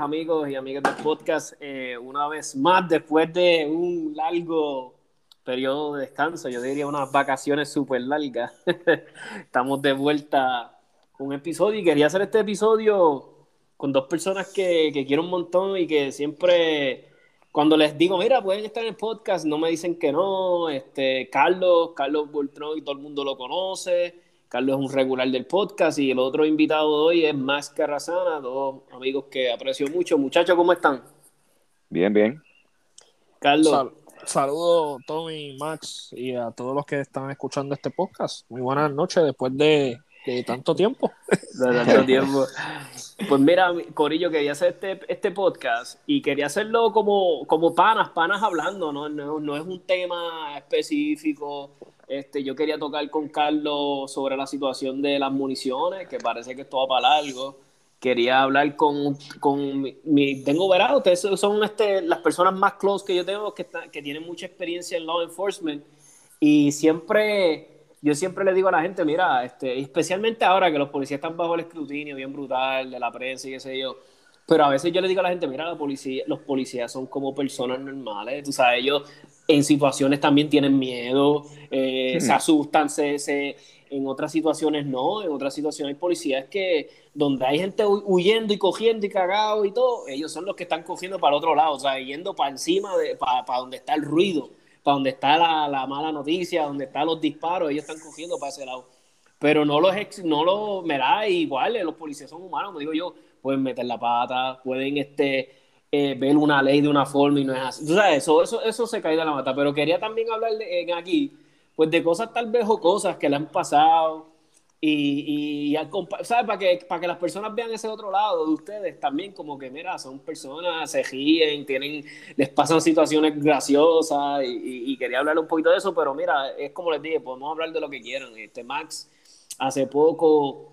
amigos y amigas del podcast. Eh, una vez más, después de un largo periodo de descanso, yo diría unas vacaciones súper largas, estamos de vuelta con un episodio y quería hacer este episodio con dos personas que, que quiero un montón y que siempre, cuando les digo, mira, pueden estar en el podcast, no me dicen que no. Este, Carlos, Carlos Boltrón y todo el mundo lo conoce. Carlos es un regular del podcast y el otro invitado de hoy es Max Carrazana, dos amigos que aprecio mucho. Muchachos, ¿cómo están? Bien, bien. Carlos, Sal- Saludos, Tommy, Max y a todos los que están escuchando este podcast. Muy buenas noches después de, de tanto tiempo. de tanto tiempo. Pues mira, Corillo, quería hacer este, este podcast y quería hacerlo como, como panas, panas hablando, ¿no? No, no es un tema específico. Este, yo quería tocar con Carlos sobre la situación de las municiones, que parece que esto va para largo. Quería hablar con, con mi, mi- tengo verado, ustedes son este, las personas más close que yo tengo que, está- que tienen mucha experiencia en law enforcement y siempre, yo siempre le digo a la gente, mira, este, especialmente ahora que los policías están bajo el escrutinio bien brutal de la prensa y qué sé yo, pero a veces yo le digo a la gente, mira, la policía, los policías son como personas normales, tú sabes, ellos en situaciones también tienen miedo, eh, se asustan, se, se- en otras situaciones no, en otras situaciones hay policías que donde hay gente hu- huyendo y cogiendo y cagado y todo, ellos son los que están cogiendo para el otro lado, o sea, yendo para encima, de, para, para donde está el ruido, para donde está la, la mala noticia, donde están los disparos, ellos están cogiendo para ese lado. Pero no los, ex- no los, me da igual, eh, los policías son humanos, me digo yo, pueden meter la pata, pueden este, eh, ver una ley de una forma y no es así. Tú sabes, eso, eso, eso se cae de la mata. Pero quería también hablar de- en aquí, pues de cosas tal vez o cosas que le han pasado y, y, compa- ¿sabes? Para que, para que las personas vean ese otro lado de ustedes también, como que, mira, son personas, se ríen, tienen, les pasan situaciones graciosas y, y- y quería hablar un poquito de eso, pero mira, es como les dije, podemos hablar de lo que quieran. Este Max, hace poco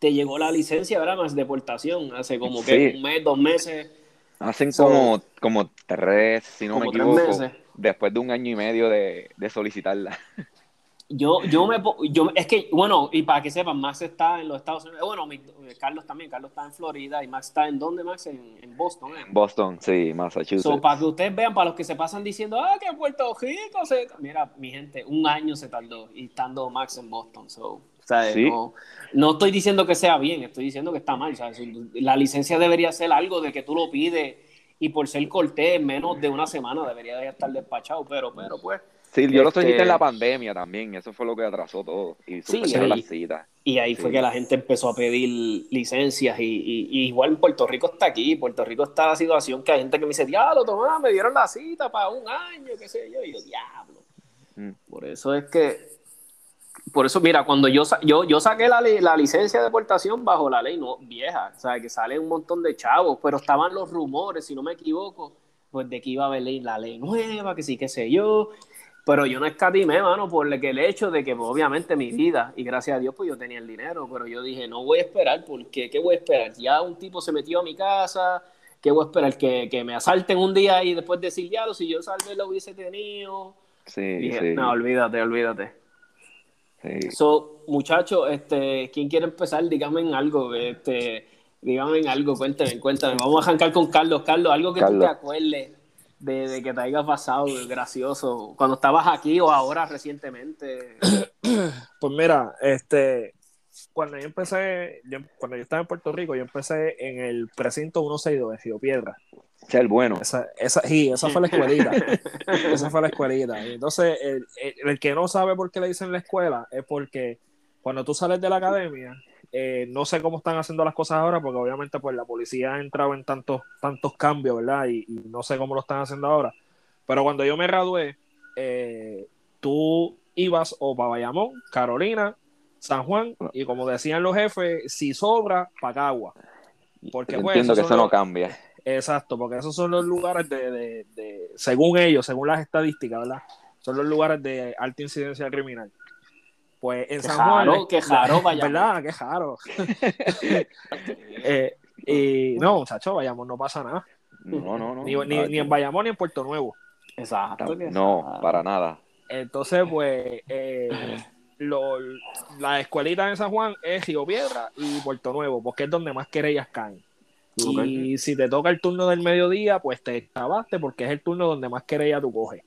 te llegó la licencia, ¿verdad? Más deportación, hace como que Sí. un mes, dos meses. Hacen So- como, como tres, si no me tres equivoco, meses. después de un año y medio de, de solicitarla. Yo, yo me, yo, es que, bueno, y para que sepan, Max está en los Estados Unidos, bueno, mi- Carlos también, Carlos está en Florida y Max está en dónde, Max, en, en Boston, ¿eh? Boston, sí, Massachusetts. So, para que ustedes vean, para los que se pasan diciendo, ah, que en Puerto Rico se... Mira, mi gente, un año se tardó y estando Max en Boston, so, ¿sabes? Sí. No, no estoy diciendo que sea bien, estoy diciendo que está mal, ¿sabes? La licencia debería ser algo de que tú lo pides y por ser cortés, en menos de una semana debería de estar despachado, pero, pero, pues, Sí, yo lo Este- solicité en la pandemia también, eso fue lo que atrasó todo. Y sí. las citas. Y ahí fue que la gente empezó a pedir licencias y, y- y igual Puerto Rico está aquí, Puerto Rico está la situación que hay gente que me dice, diablo, toma, me dieron la cita para un año, qué sé yo, y yo, diablo. Mm. Por eso es que, por eso, mira, cuando yo, yo, yo saqué la, la licencia de deportación bajo la ley no, vieja, o sea, que sale un montón de chavos, pero estaban los rumores, si no me equivoco, pues de que iba a haber la ley nueva, que sí, qué sé yo, pero yo no escatimé, mano, por el que el hecho de que pues, obviamente mi vida, y gracias a Dios, pues yo tenía el dinero, pero yo dije, no voy a esperar, porque ¿qué voy a esperar? Ya un tipo se metió a mi casa, ¿qué voy a esperar? Que, que me asalten un día y después decir, ya, si yo salvé lo hubiese tenido. Sí, Dije, sí, no, olvídate, olvídate. sí. So, muchachos, este, ¿quién quiere empezar? Dígame en algo, este, dígame en algo, cuéntame, cuéntame. Vamos a arrancar con Carlos. Carlos, algo que tú Carlos. te acuerdes de, de que te haya pasado gracioso cuando estabas aquí o ahora recientemente. Pues mira, este, cuando yo empecé, yo- cuando yo estaba en Puerto Rico, yo empecé en el precinto 162 de Río Piedra. Es el bueno. Esa, esa, sí, esa fue la escuelita. esa fue la escuelita. Y entonces, el, el- el que no sabe por qué le dicen la escuela es porque cuando tú sales de la academia, eh, no sé cómo están haciendo las cosas ahora, porque obviamente pues la policía ha entrado en tantos, tantos cambios, ¿verdad? Y, y no sé cómo lo están haciendo ahora. Pero cuando yo me gradué, eh, tú ibas o para Bayamón, Carolina, San Juan, y como decían los jefes, si sobra, para Cagua. Porque, pues, entiendo que eso no cambia. Exacto, porque esos son los lugares de, de- de- según ellos, según las estadísticas, ¿verdad? Son los lugares de alta incidencia criminal. Pues en Qué San Juan. jaro, qué jaro, Bayamón. ¿Verdad? Qué jaro. Eh, y no, muchachos, Bayamón no pasa nada. No, no, no. Ni, ni- ni en Bayamón ni en Puerto Nuevo. Exacto. No, para nada. Entonces, pues, eh, lo- la escuelita en San Juan es Río Piedra y Puerto Nuevo, porque es donde más querellas caen. Y si te toca el turno del mediodía, pues te acabaste porque es el turno donde más querella tú coges.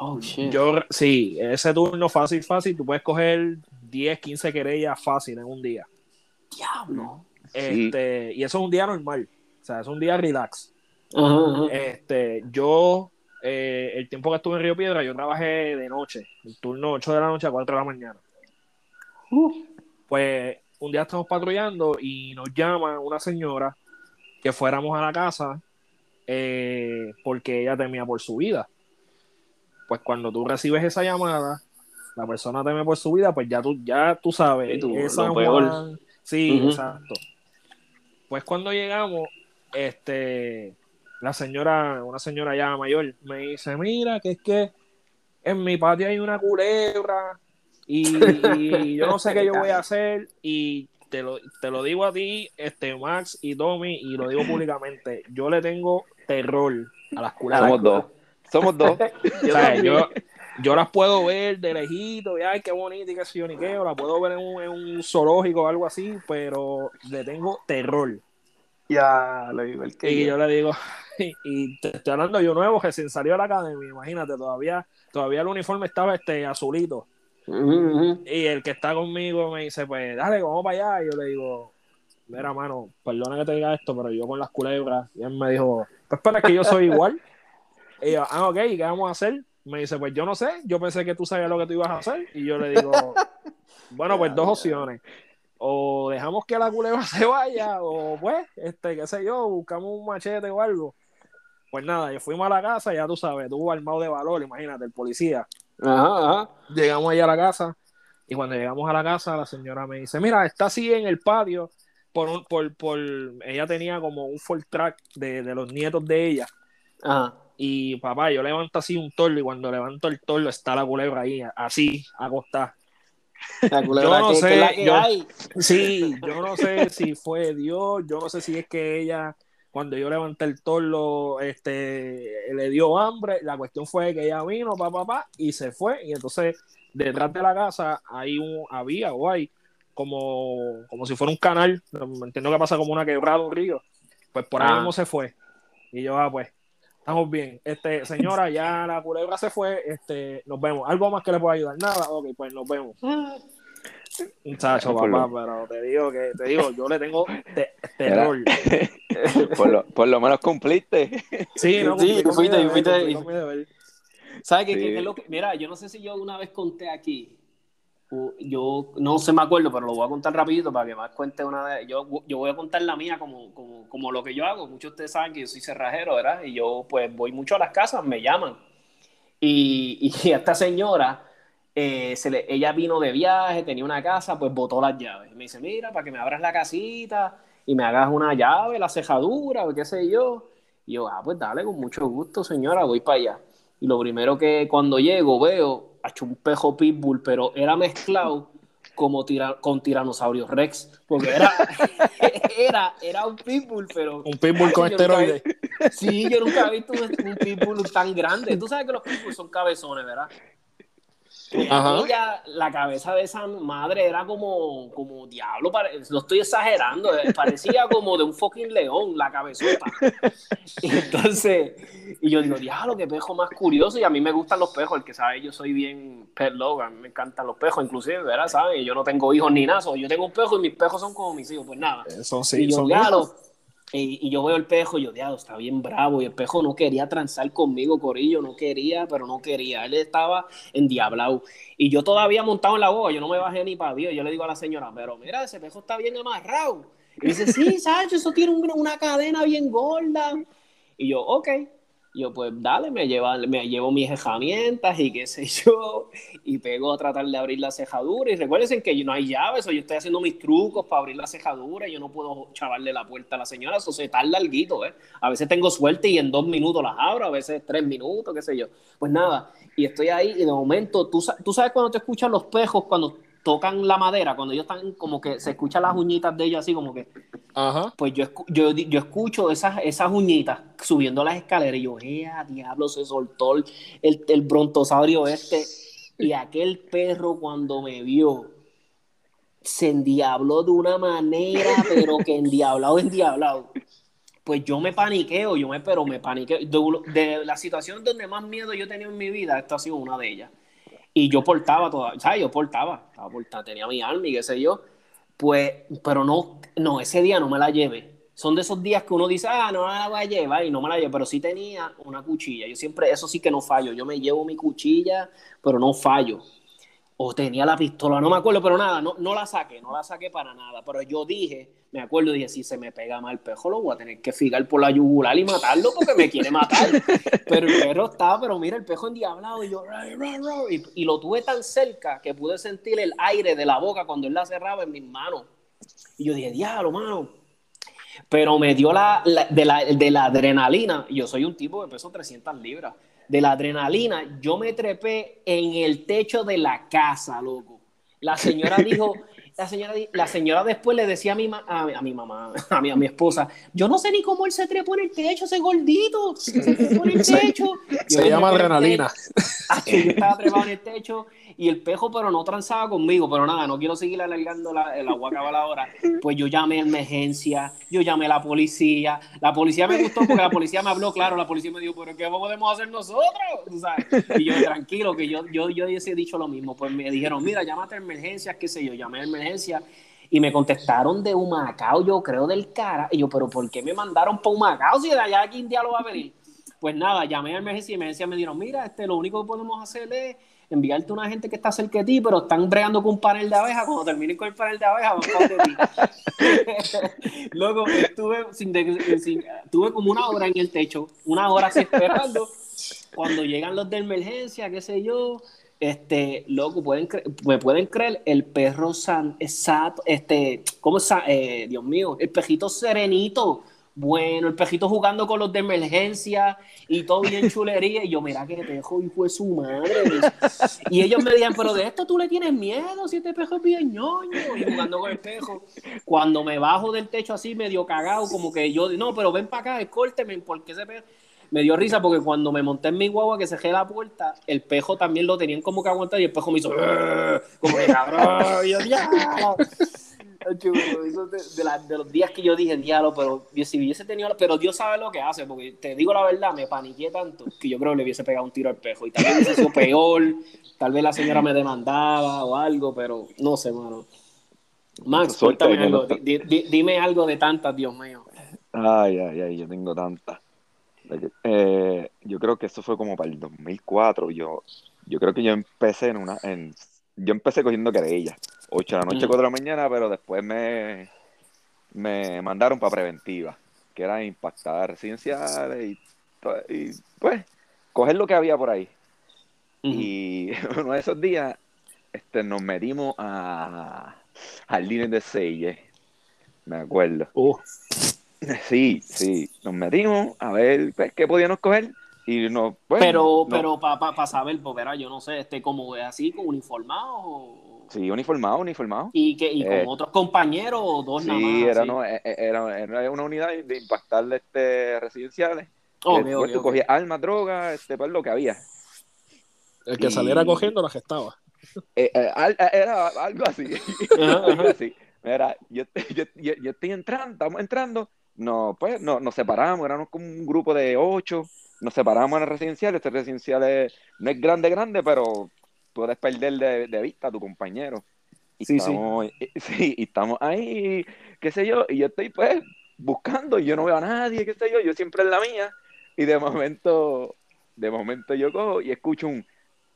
Oh, shit. Yo, sí, ese turno fácil, fácil, tú puedes coger 10, 15 querellas fácil en un día. Diablo. Sí. Este, y eso es un día normal. O sea, es un día relax. Este, yo, eh, el tiempo que estuve en Río Piedra, yo trabajé de noche, el turno 8 de la noche a 4 de la mañana. Pues un día estamos patrullando y nos llama una señora que fuéramos a la casa eh, porque ella temía por su vida. Pues cuando tú recibes esa llamada, la persona teme por su vida, pues ya tú, ya tú sabes. Sí, tú, es San. Juan. Sí, exacto. Pues cuando llegamos, este, la señora, una señora ya mayor, me dice, mira, que es que en mi patio hay una culebra y, y yo no sé qué yo voy a hacer y te lo, te lo digo a ti, este Max y Tommy, y lo digo públicamente, yo le tengo terror a las culebras. Somos dos. Somos dos. O sea, yo, yo las puedo ver de lejito, y ay, qué bonita y qué sé yo, ni qué, o la puedo ver en un, en un zoológico o algo así, pero le tengo terror. Ya, lo igual que Y yo. yo le digo, y, y te estoy hablando yo nuevo, recién salió de la academia, imagínate, todavía, todavía el uniforme estaba este azulito. Y el que está conmigo me dice, pues dale, vamos para allá. Y yo le digo, mira, mano, perdona que te diga esto, pero yo con las culebras. Y él me dijo, pues para que yo soy igual. Y yo, ah, ok, ¿y qué vamos a hacer? Me dice, pues yo no sé, yo pensé que tú sabías lo que tú ibas a hacer. Y yo le digo, bueno, pues dos opciones. O dejamos que la culebra se vaya, o pues, este, qué sé yo, buscamos un machete o algo. Pues nada, yo fuimos a la casa, ya tú sabes, tuvo armado de valor, imagínate, el policía. Ajá, ajá. Llegamos allá a la casa y cuando llegamos a la casa la señora me dice, mira, está así en el patio por un, por, por, ella tenía como un full track de, de los nietos de ella Ajá. Y papá, yo levanto así un torlo y cuando levanto el torlo está la culebra ahí, así, acostada. La culebra Yo no que- sé, la que yo- hay. Sí, yo no sé si fue Dios, yo no sé si es que ella, cuando yo levanté el torlo, este, le dio hambre. La cuestión fue que ella vino, pa, pa, pa, y se fue. Y entonces, detrás de la casa, hay un, había o hay como, como si fuera un canal. Entiendo que pasa como una quebrada, un río. Pues por ahí Ah. mismo se fue. Y yo, ah, pues, estamos bien. Este, señora, ya la culebra se fue, este, nos vemos. ¿Algo más que le pueda ayudar? Nada, ok, pues nos vemos. Muchacho, papá, lo- pero te digo que, te digo, yo le tengo te- terror. por, lo, por lo menos cumpliste. Sí, no, Sí, con fuiste, fuiste-. ¿Sabes qué, Sí. qué es lo que- Mira, yo no sé si yo una vez conté aquí. Yo no se me acuerdo, pero lo voy a contar rapidito para que más cuente una vez. Yo, yo voy a contar la mía como, como, como lo que yo hago. Muchos de ustedes saben que yo soy cerrajero, ¿verdad? Y yo pues voy mucho a las casas, me llaman. Y, y esta señora, eh, se le- ella vino de viaje, tenía una casa, pues botó las llaves. Me dice, mira, para que me abras la casita y me hagas una llave, la cejadura, o qué sé yo. Y yo, ah, pues dale, con mucho gusto, señora, voy para allá. Y lo primero que cuando llego veo, hecho un pejo pitbull, pero era mezclado como tira- con tiranosaurio rex, porque era, era, era un pitbull, pero... Un pitbull con esteroides. Sí, yo nunca he visto un, un pitbull tan grande. Tú sabes que los pitbulls son cabezones, ¿verdad? Ajá. Ella, la cabeza de esa madre era como, como diablo, pare- lo estoy exagerando, eh, parecía como de un fucking león, la cabezota. Y entonces, y yo digo, diablo, qué pejo más curioso, y a mí me gustan los pejos, el que sabe, yo soy bien pet lover, a mí me encantan los pejos, inclusive, ¿verdad? ¿Saben? Y Yo no tengo hijos ni nada, yo tengo un pejo y mis pejos son como mis hijos, pues nada. Son, sí, y yo, son diablo, y, yo veo el pejo y yo, diablo, está bien bravo. Y el pejo no quería transar conmigo, Corillo, no quería, pero no quería. Él estaba endiablado. Y yo todavía montado en la boca, yo no me bajé ni para Dios. Yo le digo a la señora, pero mira, ese pejo está bien amarrado. Y dice, sí, Sancho, eso tiene un- una cadena bien gorda. Y yo, ok. Yo, pues dale, me, lleva, me llevo mis herramientas y qué sé yo. Y pego a tratar de abrir la cejadura. Y recuerden que no hay llaves, o yo estoy haciendo mis trucos para abrir la cejadura. Y yo no puedo chavarle la puerta a la señora, eso se tarda algo, ¿eh? A veces tengo suerte y en dos minutos las abro, a veces tres minutos, qué sé yo. Pues nada, y estoy ahí y de momento, tú, tú sabes cuando te escuchan los pejos, cuando tocan la madera, cuando ellos están como que se escuchan las uñitas de ellos así como que Ajá. pues yo, yo, yo escucho esas, esas uñitas subiendo las escaleras y yo, ¡eh, diablo! Se soltó el, el, el brontosaurio este. Y aquel perro cuando me vio se endiabló de una manera, pero que endiablado, endiablado. Pues yo me paniqueo, yo me, pero me paniqueo. De, de la situación donde más miedo yo he tenido en mi vida, esta ha sido una de ellas. Y yo portaba toda, ¿sabes? Yo portaba, portando, tenía mi arma y qué sé yo. Pues, pero no, no, ese día no me la llevé. Son de esos días que uno dice, ah, no la voy a llevar y no me la llevo, pero sí tenía una cuchilla. Yo siempre, eso sí que no fallo. Yo me llevo mi cuchilla, pero no fallo. O tenía la pistola, no me acuerdo, pero nada, no, no la saqué, no la saqué para nada. Pero yo dije, me acuerdo, dije, si se me pega mal el pejo, lo voy a tener que figar por la yugular y matarlo porque me quiere matar. Pero el perro estaba, pero mira, el pejo endiablado y yo, y, y lo tuve tan cerca que pude sentir el aire de la boca cuando él la cerraba en mis manos. Y yo dije, diablo, mano. Pero me dio la, la- de, la, de la adrenalina. Yo soy un tipo que peso 300 libras. De la adrenalina, yo me trepé en el techo de la casa, loco. La señora dijo, la señora, la señora después le decía a mi, ma- a, mi- a mi mamá, a mi, a mi esposa, yo no sé ni cómo él se trepó en el techo, ese gordito, se trepó en el techo. Se llama adrenalina. Ah, sí, yo estaba trepado en el techo y el pejo, pero no transaba conmigo. Pero nada, no quiero seguir alargando la, el agua acaba la hora. Pues yo llamé a emergencia, yo llamé a la policía. La policía me gustó porque la policía me habló, claro, la policía me dijo, pero ¿qué podemos hacer nosotros? Tú sabes. Y yo, tranquilo, que yo, yo, yo hubiese dicho lo mismo. Pues me dijeron, mira, llámate a emergencias, qué sé yo, llamé a emergencia. Y me contestaron de Humacao, yo creo del cara. Y yo, pero ¿por qué me mandaron para Humacao si de allá un día lo va a venir? Pues nada, llamé a emergencia y emergencia me dijeron, mira, este, lo único que podemos hacer es enviarte a una gente que está cerca de ti, pero están bregando con un panel de abejas. Cuando terminen con el panel de abejas, van para de ti. Luego estuve, sin de- sin- tuve como una hora en el techo, una hora así esperando. Cuando llegan los de emergencia, qué sé yo, este, loco, pueden me pueden creer, el perro san, exacto, este, ¿cómo es? Eh, Dios mío, el pejito serenito. Bueno, el pejito jugando con los de emergencia y todo bien chulería. Y yo, mira que pejo, hijo de su madre. Y ellos me decían, pero de esto tú le tienes miedo, si este pejo es bien ñoño. Y jugando con el pejo. Cuando me bajo del techo así, medio cagado, como que yo, no, pero ven para acá, escórteme, porque ese pejo. Me dio risa porque cuando me monté en mi guagua que cerré la puerta, el pejo también lo tenían como que aguantar y el pejo me hizo como que cabrón. Yo. Eso de, de la- de los días que yo dije, diablo, pero yo, si hubiese tenido, pero Dios sabe lo que hace, porque te digo la verdad, me paniqué tanto que yo creo que le hubiese pegado un tiro al pejo y tal vez hubiese sido peor, tal vez la señora me demandaba o algo, pero no sé, mano. Max, cuéntame algo, di- di- dime algo de tantas, Dios mío. Ay, ay, ay, yo tengo tantas. Eh, yo yo creo que eso fue como para el 2004. Yo, yo creo que yo empecé en una, en, yo empecé cogiendo querellas, 8 de la noche, Mm. 4 de la mañana, pero después me, me mandaron para preventiva, que era impactar residenciales y, y pues coger lo que había por ahí. Y uno de esos días este, nos metimos a Jardines de Selle, me acuerdo. Uh, Sí, sí, nos metimos a ver pues, qué podíamos coger y nos, pues, Pero, no- pero para pa, pa saber, pues verá, yo no sé, este, como es así, como uniformado o- Sí, uniformado, uniformado. y que y Eh, con otros compañeros o dos nada más. Sí, era, no, e- e- era, era una unidad de impactar este, residenciales. Ok, tú cogías armas, drogas, este, pues lo que había. el que Y- saliera cogiendo la gestaba. Eh, eh, al- eh, era algo así. Algo así. Mira, yo, yo, yo, yo estoy entrando, estamos entrando, no, pues no, nos separamos, éramos como un grupo de ocho, nos separamos en el residencial, este residencial es- no es grande, grande, pero puedes perder de, de vista a tu compañero. Y Sí, sí. estamos, y- sí, y estamos ahí, qué sé yo, y yo estoy pues buscando, y yo no veo a nadie, qué sé yo, yo siempre en la mía, y de momento, de momento yo cojo y escucho un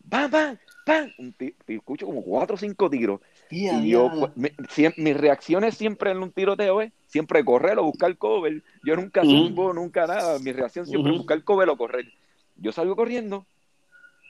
¡pam, pam, pam! Un escucho como cuatro o cinco tiros. Y yo, pues, mi- mis reacciones siempre en un tiroteo es siempre correr o buscar cover. Yo nunca zumbo, nunca nada. Mi reacción siempre es Ujú. buscar cover o correr. Yo salgo corriendo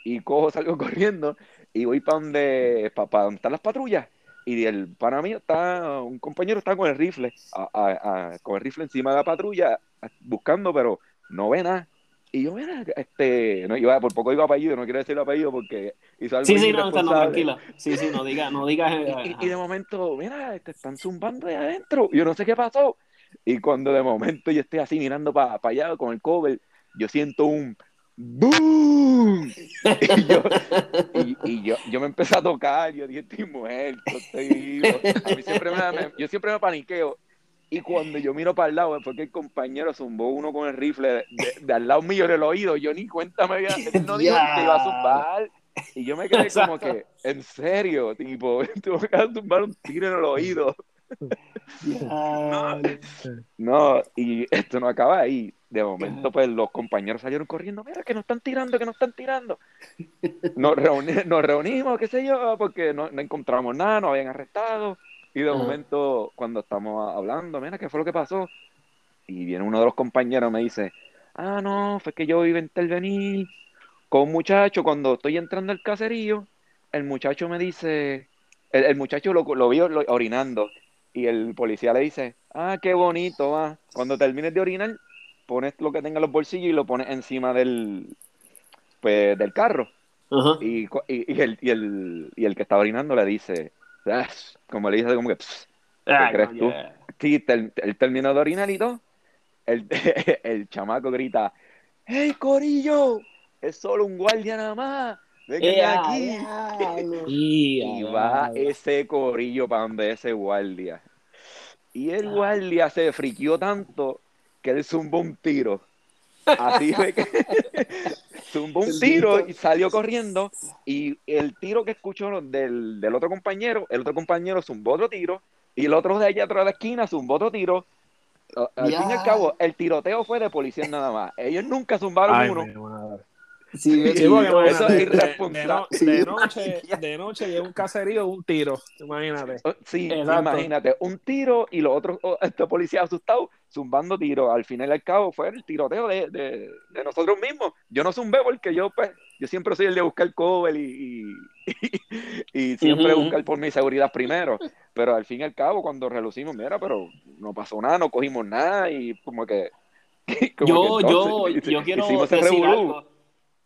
y cojo, salgo corriendo y voy para donde, para donde están las patrullas. Y el pana mío está, un compañero está con el rifle, a- a- a- con el rifle encima de la patrulla, buscando, pero no ve nada. Y yo, mira, este, no, iba, por poco iba apellido, no quiero decir el apellido porque hizo algo Sí, sí, no, no, tranquila. Sí, sí, no digas, no digas. eh, Y, y de momento, mira, te están zumbando de adentro. Yo no sé qué pasó. Y cuando de momento yo estoy así mirando para allá con el cover, yo siento un ¡boom! Y, yo, y, y yo, yo me empecé a tocar. Yo dije, estoy muerto, estoy vivo. A mí siempre me, me- yo siempre me paniqueo. Y cuando yo miro para el lado, después que el compañero zumbó uno con el rifle de, de- de al lado mío en el oído, yo ni cuenta me había, él no dijo que iba a zumbar. Y yo me quedé como que, en serio, tipo, acabas de zumbar un tiro en el oído. No, y esto no acaba ahí. De momento, pues los compañeros salieron corriendo, mira, que nos están tirando, que nos están tirando. Nos, reuni- nos reunimos, qué sé yo, porque no, no encontramos nada, nos habían arrestado. Y de momento, cuando estamos hablando, mira, ¿qué fue lo que pasó? Y viene uno de los compañeros y me dice, ah, no, fue que yo iba a intervenir con un muchacho cuando estoy entrando al caserío. El muchacho me dice, el, el muchacho lo, lo vio lo- orinando y el policía le dice, ah, qué bonito, va. Cuando termines de orinar, pones lo que tenga en los bolsillos y lo pones encima del, pues, del carro. Y, y, y el, y, el, y el que está orinando le dice, como le dice, como que, "Pss". Ay, crees no, tú? Sí, ter- él terminó de orinar y todo. El, el chamaco grita, ¡Hey, Corillo! Es solo un guardia nada más. Vengan Ya, aquí. diablo. Y va ese corillo para donde ese guardia. Y el guardia se friquió tanto que él zumbó un tiro. Así fue que zumbó un tiro y salió corriendo. Y el tiro que escuchó del, del otro compañero, el otro compañero zumbó otro tiro. Y el otro de allá atrás de la esquina zumbó otro tiro. Al fin y al cabo, el tiroteo fue de policía nada más. Ellos nunca zumbaron Ay, uno. Sí, Sí, Eso es de- irresponsable. De, Sí, de noche, de noche llega un caserío, un tiro. Imagínate. Oh, Sí, Exacto. imagínate, un tiro y los otros, oh, estos policías asustados, zumbando tiros. Al final y al cabo fue el tiroteo de, de, de nosotros mismos. Yo no zumbé porque yo, pues, yo siempre soy el de buscar cover y, y, y siempre buscar por mi seguridad primero. Pero al fin y al cabo, cuando relucimos, mira, pero no pasó nada, no cogimos nada y como que. como yo, que yo, entonces, yo quiero hicimos ese decir algo.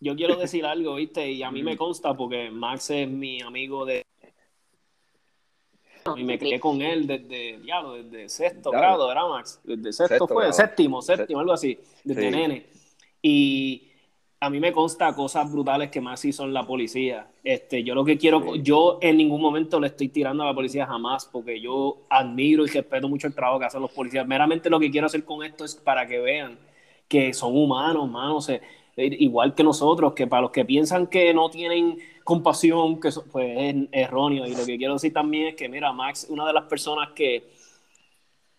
Yo quiero decir algo, ¿viste? Y a mí me consta porque Max es mi amigo de... Y me crié con él desde, diablo, desde sexto grado, ¿verdad, Max? Desde sexto, Sexto fue, grado. séptimo, séptimo, algo así, desde Sí. nene. Y a mí me consta cosas brutales que Max hizo en la policía. Este, yo lo que quiero, Sí. yo en ningún momento le estoy tirando a la policía jamás, porque yo admiro y respeto mucho el trabajo que hacen los policías. Meramente lo que quiero hacer con esto es para que vean que son humanos, mano, o sea, igual que nosotros, que para los que piensan que no tienen compasión, que eso, pues es erróneo. Y lo que quiero decir también es que, mira, Max, una de las personas que,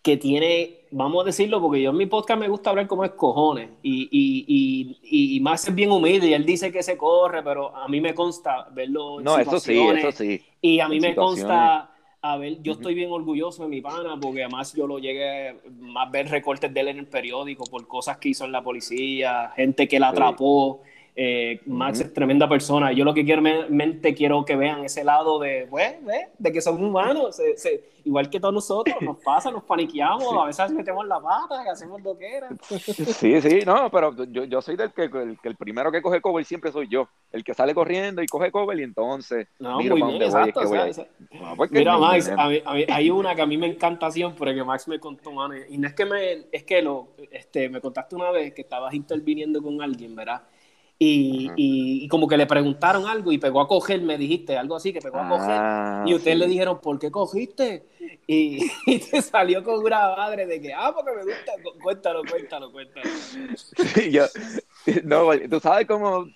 que tiene, vamos a decirlo, porque yo en mi podcast me gusta hablar como es cojones, y, y, y, y Max es bien humilde, y él dice que se corre, pero a mí me consta verlo en No, eso sí, eso sí. y a mí en me consta, a ver, yo estoy bien orgulloso de mi pana, porque además yo lo llegué más ver recortes de él en el periódico por cosas que hizo en la policía, gente que la Sí. Eh, Max Ujú. es tremenda persona. Yo lo que quiero me- mente quiero que vean ese lado de, pues, ve, de que somos humanos. se- se- igual que todos nosotros, nos pasa, nos paniqueamos, a veces metemos la pata, que hacemos lo que era. Sí, sí, no, pero yo, yo soy del que el, que el primero que coge cover siempre soy yo. El que sale corriendo y coge cover y entonces No, miro muy bien, dónde voy, es exacto. que o sea, No, Mira, mi- Max, mi- a mí- a mí- hay una que a mí me encanta siempre, que Max me contó, mano, y no es que me, es que lo, este, me contaste una vez que estabas interviniendo con alguien, ¿verdad? Y, y, y como que le preguntaron algo y pegó a coger, me dijiste, algo así, que pegó a coger. Ah, Y ustedes sí. le dijeron, ¿por qué cogiste? Y, y te salió con una madre de que, ah, porque me gusta. Cu- Cuéntalo, cuéntalo, cuéntalo. Sí, yo, no, tú sabes cómo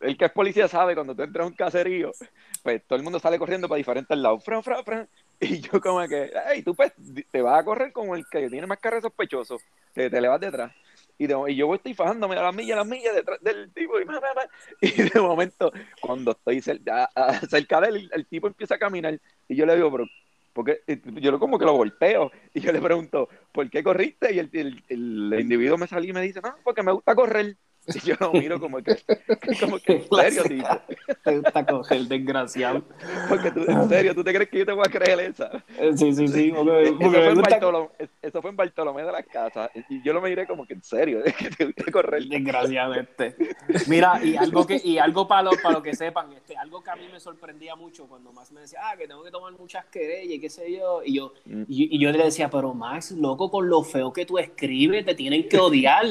el que es policía sabe cuando tú entras a un caserío, pues todo el mundo sale corriendo para diferentes lados, fran, fran, fran, y yo como que, hey, tú pues te vas a correr como el que tiene más carro sospechoso, te, te le vas detrás. Y, de- y yo estoy fajándome a las millas, a las millas detrás del tipo, y, y de momento, cuando estoy cerca de él, el, tipo empieza a caminar, y yo le digo, pero, porque yo como que lo volteo, y yo le pregunto, ¿por qué corriste? Y el, el, el individuo me salió y me dice, no, porque me gusta correr. Y yo lo miro como que, como que en serio, tipo. Te gusta coger, desgraciado. Porque tú, en serio, ¿tú te crees que yo te voy a creer esa? Eh, Sí, sí, sí. Porque, Eso porque fue, gusta Bartolomé, eso fue en Bartolomé de las Casas. Y yo lo miré como que en serio, es que te gusta correr. Desgraciadamente. Mira, y algo que, y algo para lo, para lo que sepan, este, algo que a mí me sorprendía mucho cuando Max me decía, ah, que tengo que tomar muchas querellas y qué sé yo. Y yo, Mm. y, y yo le decía, pero Max, loco, con lo feo que tú escribes, te tienen que odiar.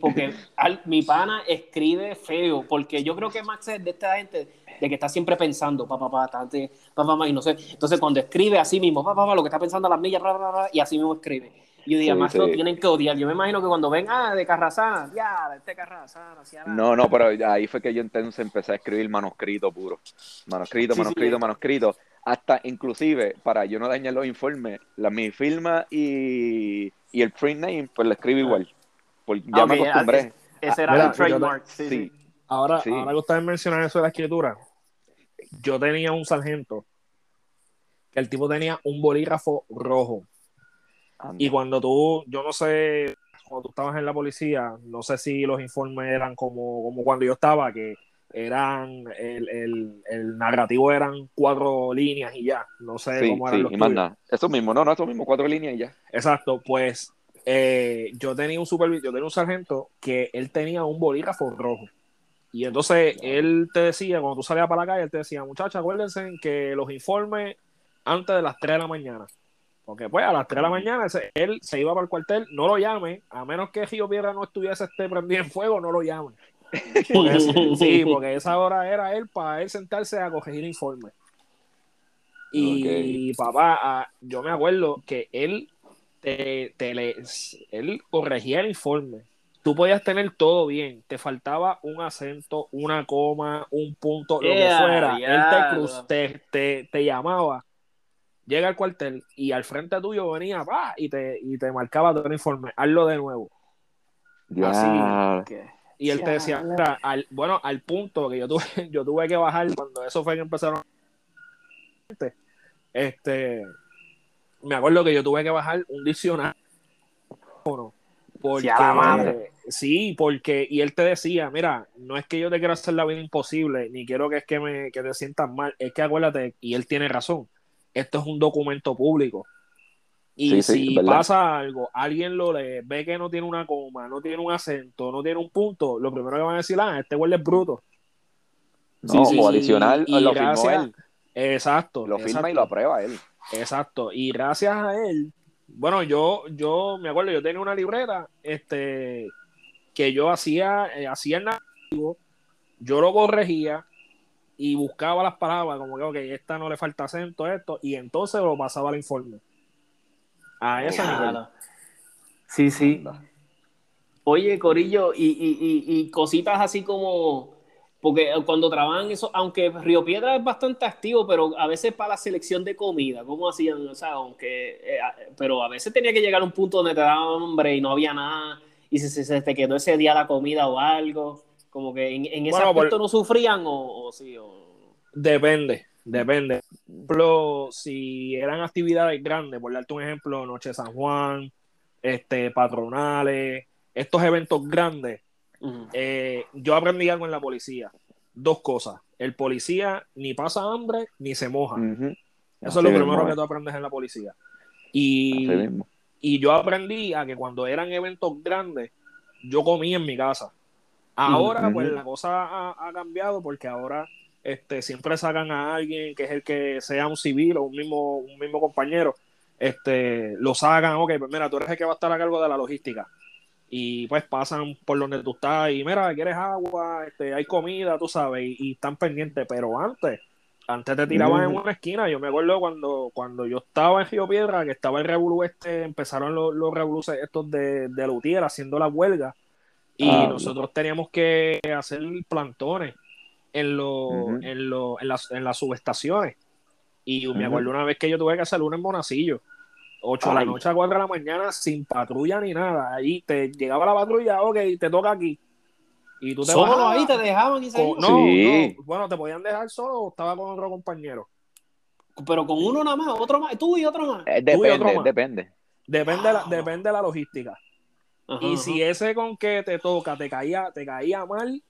Porque al- mi pana escribe feo, porque yo creo que Max es de esta gente de que está siempre pensando, pa, pa, pa, tante, pa, pa, y no sé. Entonces, cuando escribe así mismo, pa, pa, pa, lo que está pensando a las millas, pa, pa, pa, y así mismo escribe. Y yo diría, Sí, Max sí. lo tienen que odiar. Yo me imagino que cuando ven, ah, de Carrazana, ya, este Carrazana, hacia No, no, pero ahí fue que yo entonces empecé a escribir manuscrito puro. Manuscrito, sí, manuscrito, manuscrito. Hasta inclusive, para yo no dañar los informes, la, mi firma y, y el print name, pues lo escribo igual. Porque ya Ah, me ok, acostumbré. ese- Ese era Mira, el te- trademark. Sí, Sí. sí. Ahora, Sí. ahora que ustedes mencionan eso de la escritura, yo tenía un sargento que el tipo tenía un bolígrafo rojo. Anda. Y cuando tú, yo no sé, cuando tú estabas en la policía, no sé si los informes eran como, como cuando yo estaba, que eran, el, el, el narrativo eran cuatro líneas y ya. No sé Sí, cómo eran sí, los y más nada. Eso mismo, no, no, eso mismo, cuatro líneas y ya. Exacto, pues eh, yo tenía un supervisor, yo tenía un sargento que él tenía un bolígrafo rojo. Y entonces él te decía, cuando tú salías para la calle, él te decía, muchachos, acuérdense que los informes antes de las 3 de la mañana. Porque pues a las 3 de la mañana él se iba para el cuartel, no lo llame, a menos que Gio Piedra no estuviese este prendido en fuego, no lo llame. Porque sí, porque esa hora era él para él sentarse a corregir informes. Y papá, ah, yo me acuerdo que él te, te le- él corregía el informe. Tú podías tener todo bien, te faltaba un acento, una coma, un punto, lo que Yeah, fuera. yeah. Él te, cruz, te, te, te llamaba, llega al cuartel y al frente tuyo venía pa, y, te, y te marcaba todo el informe. Hazlo de nuevo. Ya. ¿Qué? Y él te decía, mira, al, bueno, al punto que yo tuve, yo tuve que bajar cuando eso fue que empezaron. Este, me acuerdo que yo tuve que bajar un diccionario. Porque, la madre. sí, porque, y él te decía, mira, no es que yo te quiera hacer la vida imposible, ni quiero que es que me que te sientas mal, es que acuérdate, y él tiene razón, esto es un documento público. Y Sí, si pasa algo, alguien lo lee, ve que no tiene una coma, no tiene un acento, no tiene un punto, lo primero que van a decir, ah, este huele es bruto. No, Sí, o adicional, Y lo firmó gracias- él. Exacto. Lo firma y lo aprueba él. Exacto. Y gracias a él, bueno, yo, yo me acuerdo, yo tenía una libreta, este, que yo hacía, eh, hacía el narrativo, yo lo corregía y buscaba las palabras, como que, ok, esta no le falta acento, esto, y entonces lo pasaba al informe. A. Claro. Sí, sí. Oye, Corillo, y, y, y, y cositas así como Porque cuando trabajan eso, aunque Río Piedra es bastante activo, pero a veces para la selección de comida, ¿cómo hacían? O sea, aunque, eh, pero a veces tenía que llegar a un punto donde te daban hambre y no había nada, y si se, te quedó ese día la comida o algo, como que en, en ese Bueno, aspecto por- no sufrían o, o sí. O... Depende, depende. Por ejemplo, si eran actividades grandes, por darte un ejemplo, Noche San Juan, este, patronales, estos eventos grandes, Eh, yo aprendí algo en la policía. Dos cosas. El policía ni pasa hambre ni se moja. Eso Así es lo primero que tú aprendes en la policía. Y, y yo aprendí a que cuando eran eventos grandes, yo comía en mi casa. Ahora, pues la cosa ha, ha cambiado porque ahora este, siempre sacan a alguien que es el que sea un civil o un mismo, un mismo compañero. Este, lo sacan, ok, pues mira, tú eres el que va a estar a cargo de la logística. Y pues pasan por donde tú estás y mira, quieres agua, este, hay comida, tú sabes, y, y están pendientes. Pero antes, antes te tiraban en una esquina. Yo me acuerdo cuando, cuando yo estaba en Río Piedra, que estaba el Revolu este, empezaron los, los revoluces estos de, de Lutier haciendo la huelga. Y Ah, nosotros teníamos que hacer plantones en, Ujú. en, los- en, las, en las subestaciones. Y me acuerdo una vez que yo tuve que hacer una en Monacillo. 8 de la noche a 4 de la mañana sin patrulla ni nada. Ahí te llegaba la patrulla, ok, te toca aquí. Y tú te Solo bajabas ahí te dejaban y se con- no, Sí. no, bueno, te podían dejar solo o estaba con otro compañero. Pero con uno nada más, otro más, tú y otro más. Eh, Tú y otro depende, más. depende. Depende, de la, Wow. depende de la logística. Ajá, Y ajá. si ese con que te toca te caía, te caía mal,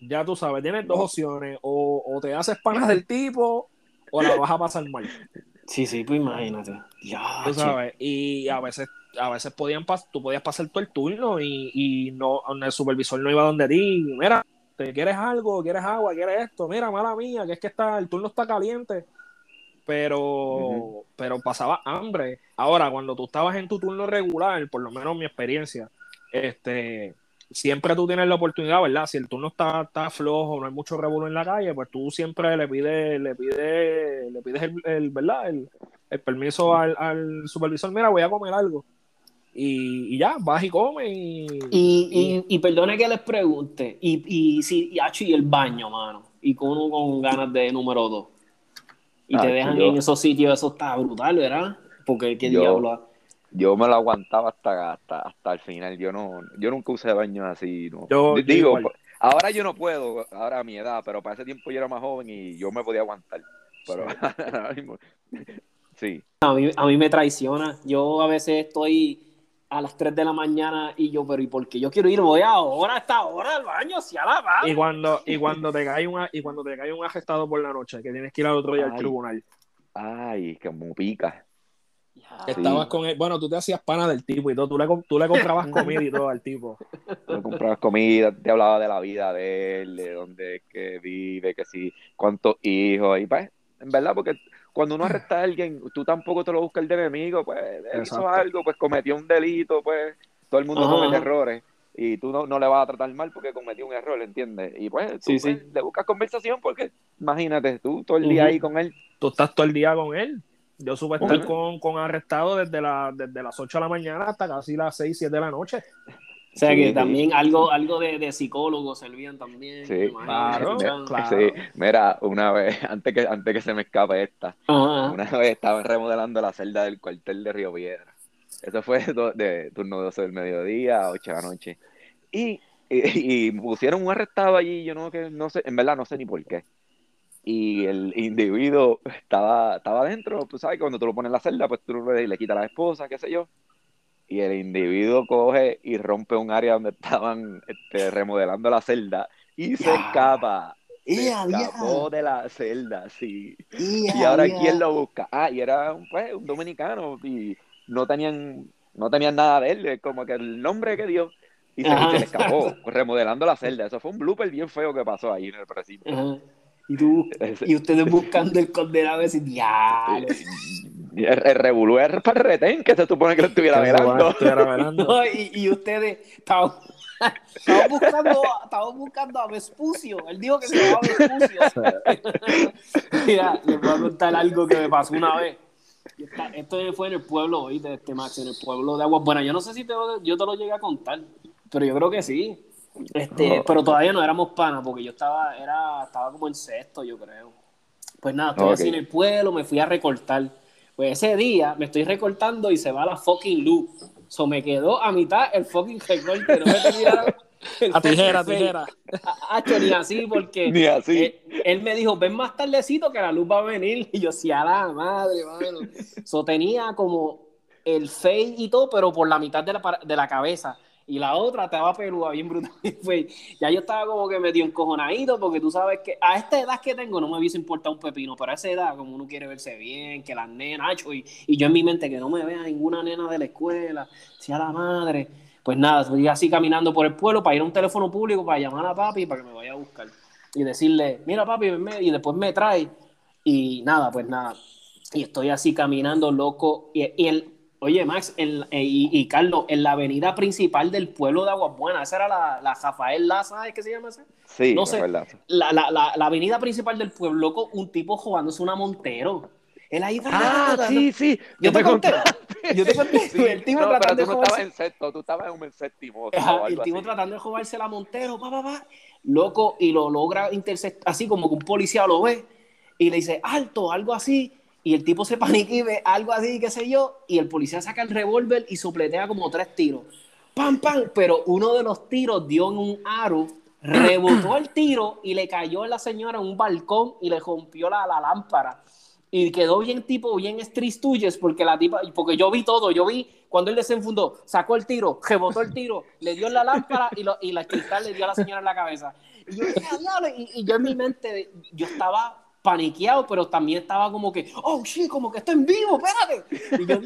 ya tú sabes, tienes dos opciones. O, o te haces panas del tipo o la vas a pasar mal. Sí, sí, pues imagínate. Ya, Tú sabes. Y a veces, a veces podían pas- tú podías pasar todo el turno y, y no, el supervisor no iba donde ti. Mira, ¿te quieres algo? ¿Quieres agua? ¿Quieres esto? Mira, mala mía, que es que está, el turno está caliente. Pero, pero pasaba hambre. Ahora, cuando tú estabas en tu turno regular, por lo menos mi experiencia, este, siempre tú tienes la oportunidad, ¿verdad? Si el turno está, está flojo, no hay mucho revuelo en la calle, pues tú siempre le pides, le pides, le pides el, el- ¿verdad? El, el permiso al, al supervisor, mira, voy a comer algo. Y, y ya, vas y comes y, Y, y, y perdone que les pregunte, y, y si, y, acho, y el baño, mano, y con uno con ganas de número dos, y te Acho, dejan yo- en esos sitios, eso está brutal, ¿verdad? Porque qué Yo- diablo. Yo me lo aguantaba hasta, hasta, hasta el final. Yo no, yo nunca usé baños así. No. Yo- Digo, ahora yo no puedo, ahora a mi edad, pero para ese tiempo yo era más joven y yo me podía aguantar. Pero ahora mismo, sí. A mí, a mí me traiciona. Yo a veces estoy a las 3 de la mañana y yo, pero ¿y por qué yo quiero ir? Voy ahora, a esta hora al baño, si a la va. y cuando, y cuando te cae un, y cuando te cae un arrestado por la noche, que tienes que ir al otro día al tribunal. Ay, como pica. Estabas con él, bueno, tú te hacías pana del tipo y todo, tú le, tú le comprabas comida y todo al tipo. Tú comprabas comida, te hablaba de la vida de él, de dónde es que vive, que sí, cuántos hijos, y pues, en verdad, porque cuando uno arresta a alguien, tú tampoco te lo buscas el de enemigo, pues, él hizo algo, pues cometió un delito, pues, todo el mundo Ajá, comete errores, y tú no, no le vas a tratar mal porque cometió un error, ¿entiendes? Y pues, tú Sí, pues, sí. le buscas conversación porque, imagínate, tú todo el día ahí con él, Tú estás todo el día con él. Yo supe estar con, con arrestado desde, la, desde las 8 de la mañana hasta casi las 6, 7 de la noche. O sea que sí. también algo, algo de, de psicólogos servían también. Sí. Claro, claro. Sí, mira, una vez, antes que, antes que se me escape esta, Ajá. Una vez estaban remodelando la celda del cuartel de Río Piedra. Eso fue do- de turno 12 del mediodía a 8 de la noche. Y, y, y pusieron un arrestado allí, yo no, que, no sé, en verdad no sé ni por qué. Y el individuo estaba, estaba adentro, tú sabes cuando tú lo pones en la celda, pues tú le, le quitas a la esposa, qué sé yo. Y el individuo coge y rompe un área donde estaban este, remodelando la celda y se escapa. Se escapó de la celda, sí. Y ahora quién lo busca. Ah, y era un, pues, un dominicano y no tenían, no tenían nada de él, como que el nombre que dio. Y se, le escapó, remodelando la celda. Eso fue un blooper bien feo que pasó ahí en el precinto. Ajá. Y tú, y ustedes buscando el condenado y decir, el, revolú es para el retén, que se supone que lo estuviera velando. No, y, y ustedes estaban, estaban buscando, estaban buscando a Vespucio. Él dijo que se llamaba Vespucio. Mira, les voy a contar algo que me pasó una vez. Esta- Esto fue en el pueblo, oíste, este Max, en el pueblo de Aguas Buenas. Yo no sé si te yo te lo llegué a contar, pero yo creo que sí. Este, Oh. pero todavía no éramos panas porque yo estaba, era, estaba como en sexto, yo creo. Pues nada, estoy Ok. así en el pueblo, me fui a recortar. Pues ese día me estoy recortando y se va la fucking luz. So me quedó a mitad el fucking recorte. No me terminaron A tijera, tijera. Hacho, ni así, porque Ni así. Él, él me dijo, ven más tardecito que la luz va a venir. Y yo, sí, a la madre, mano. So, tenía como el fade y todo, pero por la mitad de la, de la cabeza. Y la otra estaba peluda, bien brutal. Y fue- ya yo estaba como que medio encojonadito, porque tú sabes que a esta edad que tengo no me hubiese importado un pepino, pero a esa edad, como uno quiere verse bien, que las nenas, y, y yo en mi mente que no me vea ninguna nena de la escuela, si a la madre. Pues nada, estoy así caminando por el pueblo para ir a un teléfono público para llamar a papi para que me vaya a buscar. Y decirle, mira papi, venme", y después me trae. Y nada, pues nada. Y estoy así caminando loco. Y, y el, oye, Max, en- eh, y, y Carlos, en la avenida principal del pueblo de Aguas Buenas, esa era la, la Rafael Laza, ¿es que se llama esa? Sí, no sé. La, la, la, la avenida principal del pueblo, loco, un tipo jugándose una Montero. Él ahí Ah, sí, sí. Yo te conté. Yo te conté. Sí, el tipo no, tratando tú de no jugarse- estabas en sexto, tú estabas en un séptimo. Ajá, o el tipo así. tratando de jugarse la Montero, pa, pa, pa, loco, y lo logra interceptar, así como que un policía lo ve, y le dice, alto, algo así, y el tipo se paniquea y ve algo así, qué sé yo, y el policía saca el revólver y sopletea como tres tiros. ¡Pam, pam! Pero uno de los tiros dio en un aro, rebotó el tiro y le cayó a la señora en un balcón y le rompió la, la lámpara. Y quedó bien tipo, bien street porque la tipa, porque yo vi todo, yo vi cuando él desenfundó, sacó el tiro, rebotó el tiro, le dio en la lámpara y, lo, y la cristal le dio a la señora en la cabeza. Y yo, "¡Ah, diablo!", y, y yo en mi mente, yo estaba paniqueado, pero también estaba como que, oh, shit, como que estoy en vivo, espérate. Y yo,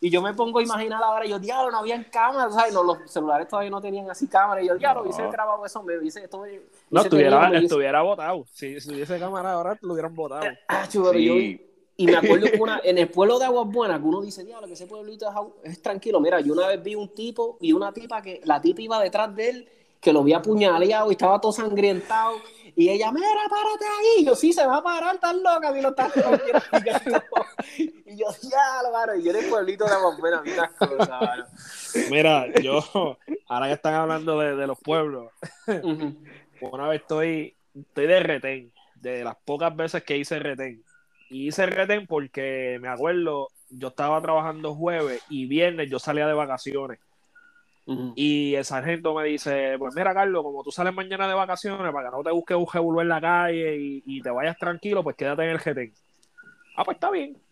y, y yo me pongo a imaginar ahora, yo, diablo, no habían cámaras, ¿sabes? No, los celulares todavía no tenían así cámaras, y yo, diablo, hubiese No. grabado eso, me hubiese, esto me- No, hubiese estuviera, tenido- hubiese- estuviera botado. Si, si hubiese cámara ahora, lo hubieran botado. Ah, chulo, yo vi- Sí. y me acuerdo que una, en el pueblo de Aguas Buenas, que uno dice, diablo, que ese pueblito es, es tranquilo. Mira, yo una vez vi un tipo y una tipa que la tipa iba detrás de él, que lo había apuñaleado y estaba todo sangrientado. Y ella, mira, párate ahí. Y yo, sí, se va a parar, tan loca. Mí lo está Y yo, diablo, mano. Y yo en el pueblito de vi unas cosas, mano. Mira, yo, ahora que están hablando de, de los pueblos, una vez estoy, estoy de retén, de las pocas veces que hice retén. Y hice retén porque me acuerdo, yo estaba trabajando jueves y viernes yo salía de vacaciones. Y el sargento me dice, pues mira Carlos, como tú sales mañana de vacaciones, para que no te busques un jebulo en la calle y, y te vayas tranquilo, pues quédate en el GTEN. Ah, pues está bien.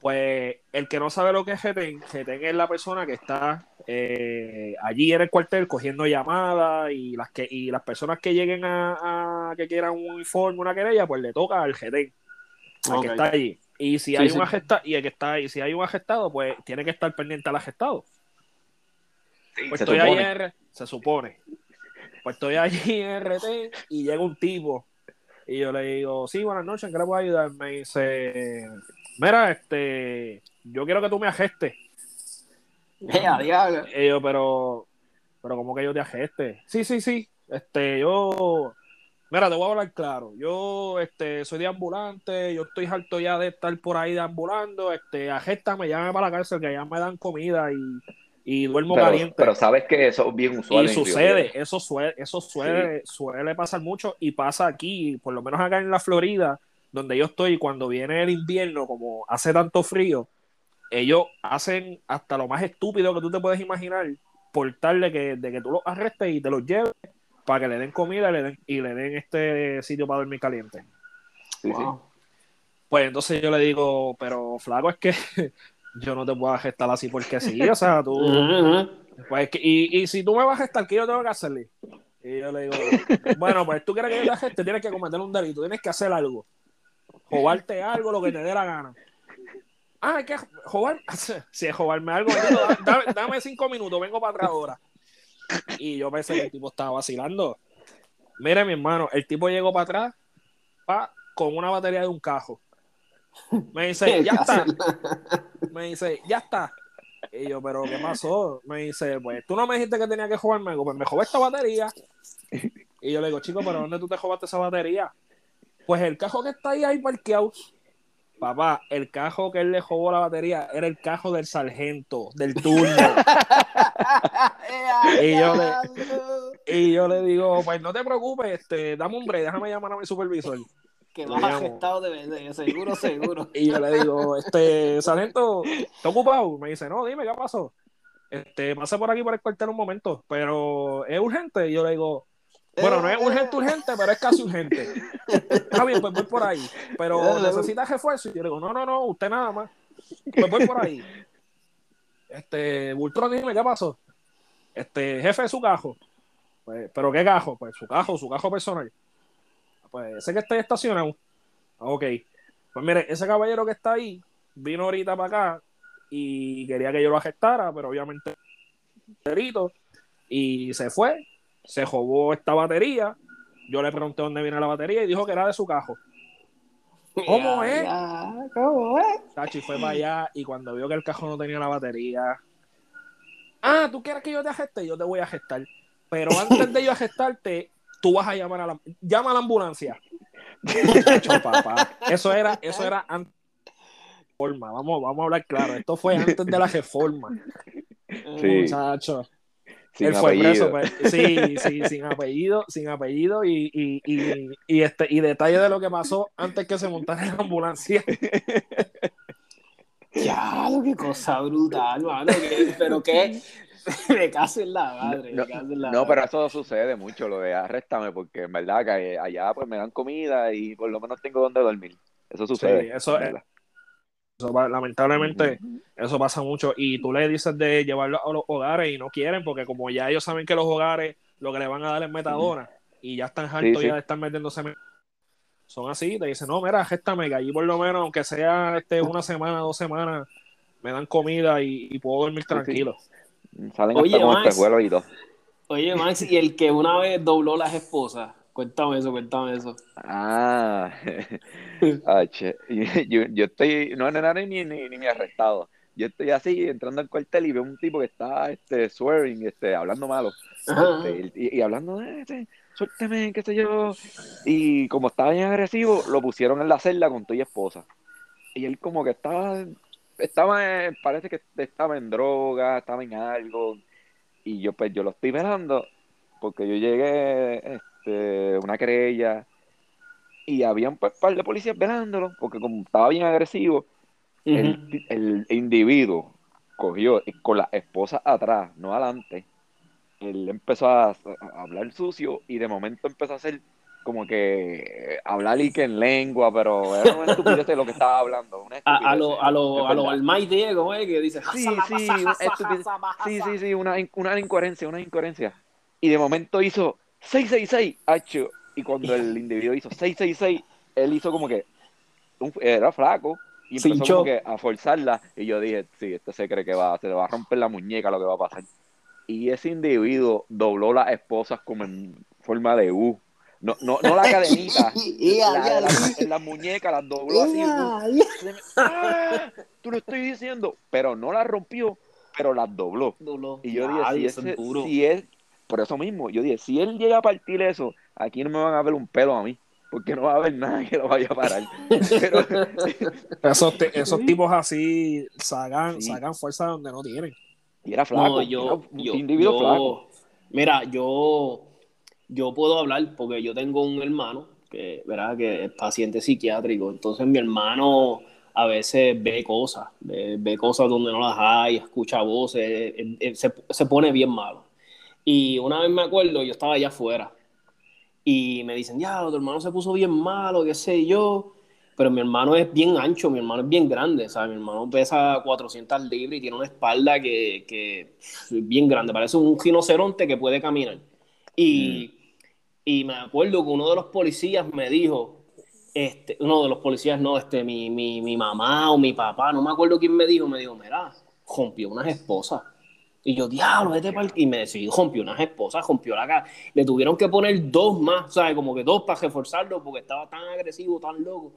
Pues el que no sabe lo que es GTEN, GTEN es la persona que está eh, allí en el cuartel cogiendo llamadas y las que y las personas que lleguen a, a que quieran un informe, una querella, pues le toca al GTEN, al que está allí. Y si Sí, hay sí. un agesta y el que está y si hay un agestado, pues tiene que estar pendiente al agestado. Pues estoy supone. en se supone. Pues estoy allí en RT y llega un tipo y yo le digo, sí, buenas noches, ¿en qué le puedo ayudar? Me dice, mira, este, yo quiero que tú me agestes. Diablo. Y yo, pero, pero ¿cómo que yo te ageste? Sí, sí, sí, este, yo, mira, te voy a hablar claro, yo, este, soy de ambulante, yo estoy harto ya de estar por ahí deambulando, este, agéstame, llámame para la cárcel, que ya me dan comida y, y duermo Pero, caliente. pero sabes que eso es bien usual. Y sucede, eso suele, eso suele, suele pasar mucho y pasa aquí, por lo menos acá en la Florida, donde yo estoy, cuando viene el invierno, como hace tanto frío, ellos hacen hasta lo más estúpido que tú te puedes imaginar por tal de que, de que tú los arrestes y te los lleves para que le den comida y le den, y le den este sitio para dormir caliente. Sí, sí. Pues entonces yo le digo, pero flaco, es que yo no te puedo arrestar así porque sí, o sea, tú... Pues, y, y si tú me vas a gestar, ¿qué yo tengo que hacerle? Y yo le digo, bueno, pues tú quieres que yo te geste, tienes que cometer un delito, tienes que hacer algo. Jobarte algo, lo que te dé la gana. Ah, hay que jobar. Si es jobarme algo, dame, dame cinco minutos, vengo para atrás ahora. Y yo pensé que el tipo estaba vacilando. Mire, mi hermano, el tipo llegó para atrás pa, con una batería de un cajo. Me dice, ya está. Me dice, ya está. Y yo, pero ¿qué pasó? Me dice, pues tú no me dijiste que tenía que jugarme algo, pues me jodé esta batería. Y yo le digo, chico, pero ¿dónde tú te jodaste esa batería? Pues el cajo que está ahí, ahí parqueado. Papá, el cajo que él le jodó la batería era el cajo del sargento, del turno. Y yo le- y yo le digo, pues no te preocupes, este, dame un break, déjame llamar a mi supervisor. Que llamo. agestado de vender, seguro, seguro. Y yo le digo, este, sargento, ¿está ocupado? Me dice, no, dime, ¿qué pasó? Este, pase por aquí por el cuartel un momento, pero ¿es urgente? Y yo le digo, bueno, no es urgente, urgente, pero es casi urgente. Está bien, pues voy por ahí. Pero necesita refuerzo. Y yo le digo, no, no, no, usted nada más. Pues voy por ahí. Este, Bultrón, dime, ¿qué pasó? Este, jefe de su cajo. Pues, ¿pero qué cajo? Pues su cajo, su cajo personal. Pues ese que está ahí estacionado. Ok. Pues mire, ese caballero que está ahí vino ahorita para acá y quería que yo lo gestara, pero obviamente delito y se fue, se robó esta batería. Yo le pregunté dónde viene la batería y dijo que era de su cajo. ¿Cómo Ya, es? ya, ¿Cómo es? Tachi fue para allá y cuando vio que el cajón no tenía la batería. Ah, ¿tú quieres que yo te geste? Yo te voy a gestar. Pero antes de yo gestarte, tú vas a llamar a la. Llama a la ambulancia. Tacho, papá. Eso era, eso era antes de la reforma. Vamos, vamos a hablar claro. Esto fue antes de la reforma. Sí. Muchacho. Sin Él fue apellido. preso, pues, sí, sí, sin apellido, sin apellido y, y, y, y este, y detalle de lo que pasó antes que se montara en la ambulancia. Ya, que cosa brutal, mano. pero que me caso en la madre. No, me caso en la no, madre. pero eso sucede mucho, lo de arréstame, porque en verdad que allá pues me dan comida y por lo menos tengo donde dormir. Eso sucede. Sí, eso es-. Eso va- lamentablemente, eso pasa mucho. Y tú le dices de llevarlo a los hogares y no quieren, porque como ya ellos saben que los hogares lo que le van a dar es metadona y ya están hartos sí. ya de estar metiéndose. met- Son así, te dicen, no, mira, géstame, que allí por lo menos, aunque sea este, una semana, dos semanas, me dan comida y, y puedo dormir tranquilo. Salen Oye, hasta con Max. y todo. Oye, Max, y el que una vez dobló las esposas. Cuéntame eso, cuéntame eso. Ah, ah, che. Yo, yo estoy, no, no, no, ni, ni, ni me arrestado. Yo estoy así entrando al cuartel y veo un tipo que está este, swearing, este, hablando malo. Este, y, y hablando de este, suélteme, qué sé yo. Y como estaba bien agresivo, lo pusieron en la celda con tu esposa. Y él como que estaba, estaba, en- parece que estaba en droga, estaba en algo. Y yo pues yo lo estoy velando porque yo llegué, este, una querella y había un par de policías velándolo porque como estaba bien agresivo, el, el individuo cogió con la esposa atrás, no adelante. Él empezó a, a hablar sucio y de momento empezó a hacer como que hablar y que en lengua, pero era una estupidez de lo que estaba hablando. Una A, a lo, a lo, a lo Diego, eh, que dice. Sí, "Jasa, sí, jasa, una jasa, estupidez. jasa, jasa". Sí, sí, sí, una, una incoherencia, una incoherencia. Y de momento hizo 666, hacho. Y cuando el individuo hizo 666, él hizo como que un- era flaco y empezó Cinchó. como que a forzarla. Y yo dije, sí, este se cree que va, se le va a romper la muñeca lo que va a pasar. Y ese individuo dobló las esposas como en forma de U. No, no, no la cadenita, la, la- la muñeca las dobló así. me- ¡Ah! Tú lo estoy diciendo, pero no las rompió, pero las dobló. Y yo Ay, dije, si, ese, duro. si él, por eso mismo, yo dije, si él llega a partir eso, aquí no me van a ver un pelo a mí, porque no va a haber nada que lo vaya a parar. Pero, Esos, te- esos tipos así sacan, Sí. sacan fuerza donde no tienen. y era flaco, No, era yo, un yo, individuo yo- flaco. Mira, yo, yo puedo hablar porque yo tengo un hermano que, ¿verdad? que es paciente psiquiátrico. Entonces mi hermano a veces ve cosas, ve, ve cosas donde no las hay, escucha voces, se, se pone bien malo. Y una vez me acuerdo, yo estaba allá afuera y me dicen, ya, tu hermano se puso bien malo, qué sé yo. Pero mi hermano es bien ancho, mi hermano es bien grande, ¿sabes? Mi hermano pesa 400 libras y tiene una espalda que, que es bien grande, parece un rinoceronte que puede caminar. Y, y me acuerdo que uno de los policías me dijo, este, uno de los policías, no, este, mi, mi, mi mamá o mi papá, no me acuerdo quién me dijo, me dijo, mira, rompió unas esposas. Y yo, diablo, vete pa'l-". Y me decidí, rompió unas esposas, rompió la cara. Le tuvieron que poner dos más, ¿sabes? Como que dos para reforzarlo porque estaba tan agresivo, tan loco.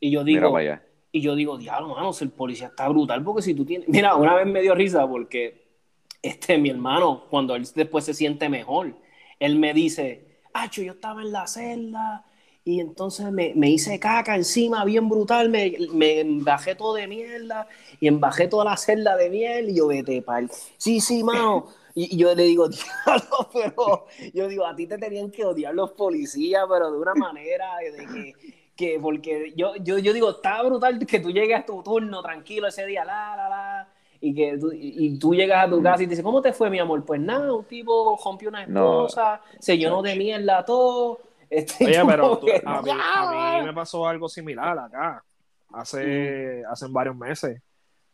Y yo digo, para y yo digo, diablo, mano, si el policía está brutal, porque si tú tienes. Mira, una vez me dio risa porque este, mi hermano, cuando él después se siente mejor, él me dice, Acho, yo estaba en la celda y entonces me, me hice caca encima, bien brutal, me, me embajé todo de mierda y embajé toda la celda de miel y yo vete pal. Sí, sí, mano, Y, y yo le digo, diablo, pero yo digo, a ti te tenían que odiar los policías, pero de una manera de que, que porque yo, yo, yo digo, está brutal que tú llegues a tu turno tranquilo ese día, la, la, la, y que tú, y, y tú llegas a tu casa y te dices, ¿cómo te fue, mi amor? Pues nada, un tipo rompió una No. esposa, se llenó de mierda todo. Este, Oye, pero tú- que, a, mí, a mí me pasó algo similar acá, hace, hace varios meses.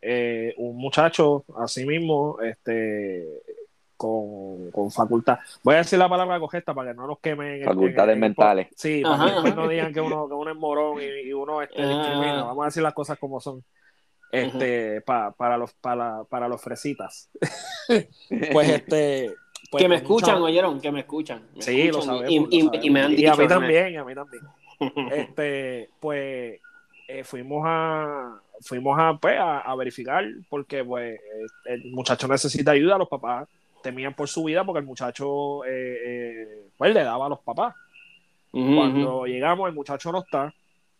Eh, un muchacho, así mismo, este, con, con facultad. Voy a decir la palabra correcta para que no nos quemen. en el- Facultades en el- mentales. Sí, para Ajá, que ajá. no digan que uno, que uno es morón y, y uno este, Ah. discrimina. Vamos a decir las cosas como son. Este, pa- para los para, para los fresitas. pues este pues, que me un escuchan, oyeron, que me escuchan. Me Sí, lo sabemos. y, lo y- sabemos. y me han Y dicho. a mí me- también, y a mí también. Este, pues eh, fuimos a fuimos a, pues, a, a verificar porque pues el muchacho necesita ayuda, los papás temían por su vida porque el muchacho eh, eh, pues le daba a los papás. Cuando llegamos, el muchacho no está,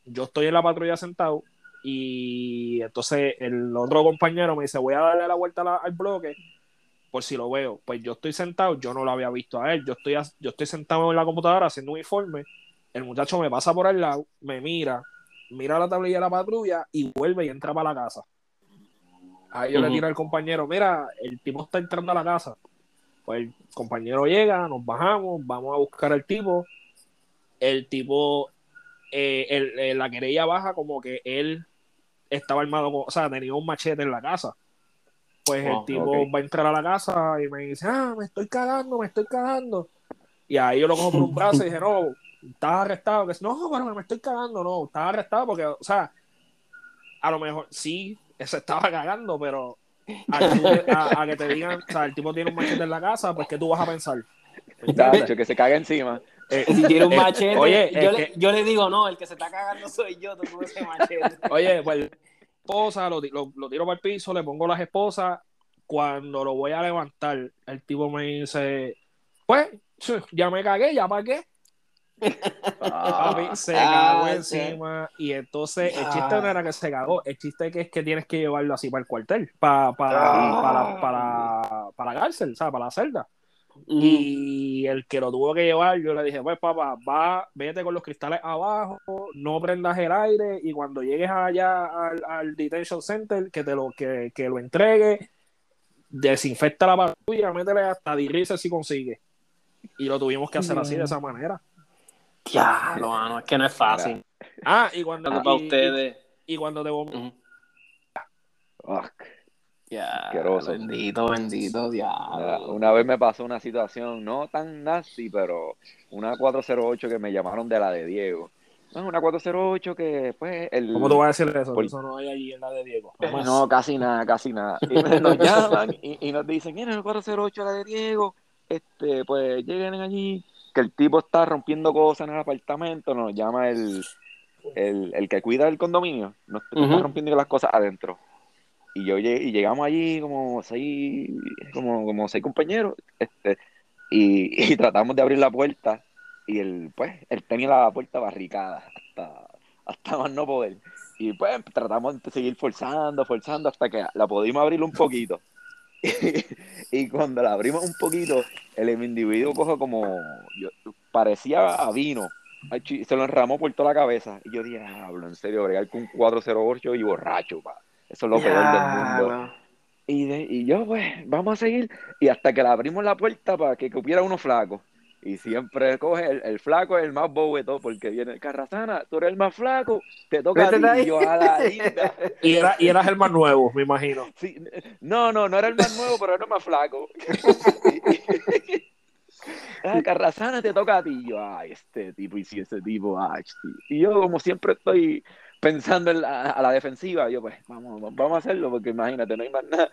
yo estoy en la patrulla sentado y entonces el otro compañero me dice, voy a darle la vuelta la- al bloque por si lo veo. Pues yo estoy sentado, yo no lo había visto a él, yo estoy, yo estoy sentado en la computadora haciendo un informe, el muchacho me pasa por al lado, me mira, mira la tablilla de la patrulla y vuelve y entra para la casa. Ahí yo le tiro al compañero, mira, el tipo está entrando a la casa. Pues el compañero llega, nos bajamos, vamos a buscar al tipo. El tipo, eh, el- eh, la querella baja como que él estaba armado, con- o sea, tenía un machete en la casa. Pues el tipo va a entrar a la casa y me dice, ah, me estoy cagando, me estoy cagando. Y ahí yo lo cojo por un brazo y dije, no, estás arrestado. Que, no, pero me estoy cagando, no, estás arrestado porque, o sea, a lo mejor sí, se estaba cagando, pero a, que tú- a- a que te digan, o sea, el tipo tiene un machete en la casa, pues ¿qué tú vas a pensar? Hecho, que se caga encima. Eh, Si tiene un eh, machete, oye, yo, le, que- yo le digo, no, el que se está cagando soy yo, tú tuve ese machete. Oye, pues esposa, lo, lo- lo tiro para el piso, le pongo las esposas. Cuando lo voy a levantar, el tipo me dice, pues, ya me cagué, ya para qué. Papi, se Ah, cagó sí. encima. Y entonces, el Ah. chiste no era que se cagó, el chiste que es que tienes que llevarlo así para el cuartel, para, para, Ah. para, para, para la cárcel, sea, para la celda. Ujú. Y el que lo tuvo que llevar, yo le dije, pues papá, va, vete con los cristales abajo, no prendas el aire y cuando llegues allá al, al detention center, que te lo, que, que lo entregue, desinfecta la patrulla, métele hasta dirige si consigue. Y lo tuvimos que hacer así, de esa manera. Ya, no, mano, es que no es fácil. Ah, y cuando, Para y- ustedes. y, y cuando te. Fuck. Ya, Asqueroso. bendito, bendito, Una, diablo. una vez me pasó una situación no tan nasty, pero una 408 que me llamaron de la de Diego. No, una 408 que pues el... ¿Cómo tú vas a decir eso? Por- Eso no hay allí en la de Diego. Jamás. No, casi nada, casi nada. Y nos llaman y, y nos dicen, mira, el 408 la de Diego, este, pues lleguen allí, que el tipo está rompiendo cosas en el apartamento, nos llama el, el, el que cuida el condominio, nos está rompiendo las cosas adentro. Y yo y llegamos allí como seis, como, seis compañeros, este, y, y tratamos de abrir la puerta, y él, pues, él tenía la puerta barricada hasta, hasta más no poder. Y pues tratamos de seguir forzando, forzando hasta que la pudimos abrir un poquito. y cuando la abrimos un poquito, el individuo coge como, yo- parecía a vino. Se lo enramó por toda la cabeza. Y yo dije, hablo en serio, bregar con un 408 y borracho, pa. Eso es lo peor del mundo. Y, de- y yo, pues, vamos a seguir. Y hasta que le abrimos la puerta para que cupiera uno flaco. Y siempre coge el, el flaco, es el más bobeto, porque viene Carrazana, tú eres el más flaco, te toca a ti. Yo a la linda. Y, era, y eras el más nuevo, me imagino. Sí, no, no, no era el más nuevo, pero era el más flaco. ah, Carrazana te toca a ti. Y yo, ay, este tipo, y si ese tipo, ay. Y yo, como siempre, estoy pensando en la, a la defensiva. Yo, pues, vamos, vamos a hacerlo, porque imagínate, no hay más nada.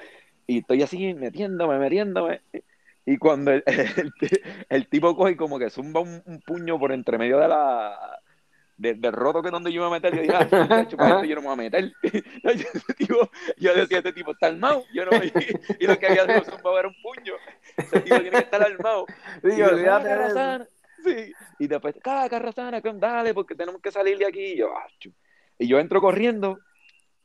Y estoy así, metiéndome, metiéndome. Y cuando el, el, el tipo coge y como que zumba un, un puño por entre medio de la. de- del roto que es donde yo me voy a meter, yo dije, ah, para esto yo no me voy a meter. yo, ese tipo, yo decía, este tipo está armado. Yo no, y, y lo que había zumbado era un puño. Ese tipo tiene que estar armado. Y Digo, yo, olvídate "Ah. Carrasana". Sí. Y después, ah, Carrasana, que dale, porque tenemos que salir de aquí. Y yo, ah, chu. Y yo entro corriendo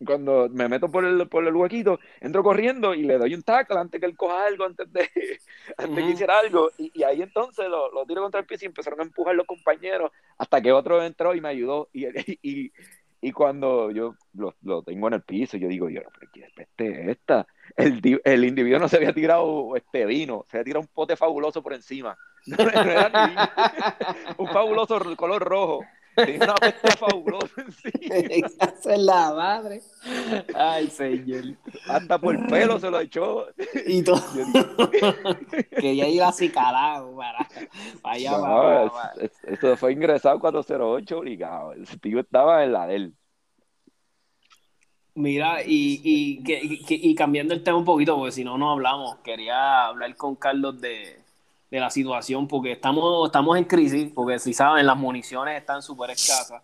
cuando me meto por el, por el huequito, entro corriendo y le doy un tackle antes que él coja algo, antes de antes que hiciera algo. Y, y ahí entonces lo, lo tiro contra el piso y empezaron a empujar los compañeros hasta que otro entró y me ayudó. Y, y, y cuando yo lo, lo tengo en el piso, yo digo, yo, pero ¿qué peste es esta? El, el individuo no se había tirado este vino, se había tirado un pote fabuloso por encima. No, no era ni un fabuloso color rojo. Tenía una peste fabulosa encima. Esa es la madre. Ay, señor. Hasta por pelo se lo echó. Y todo. Que ya iba así calado para, para allá. no, para- es- para- es- eso fue ingresado 408 obligado. Ese tío estaba en la de él. Mira, y, y- que- y cambiando el tema un poquito, porque si no, no hablamos. Quería hablar con Carlos de, de la situación, porque estamos, estamos en crisis, porque si saben, las municiones están súper escasas.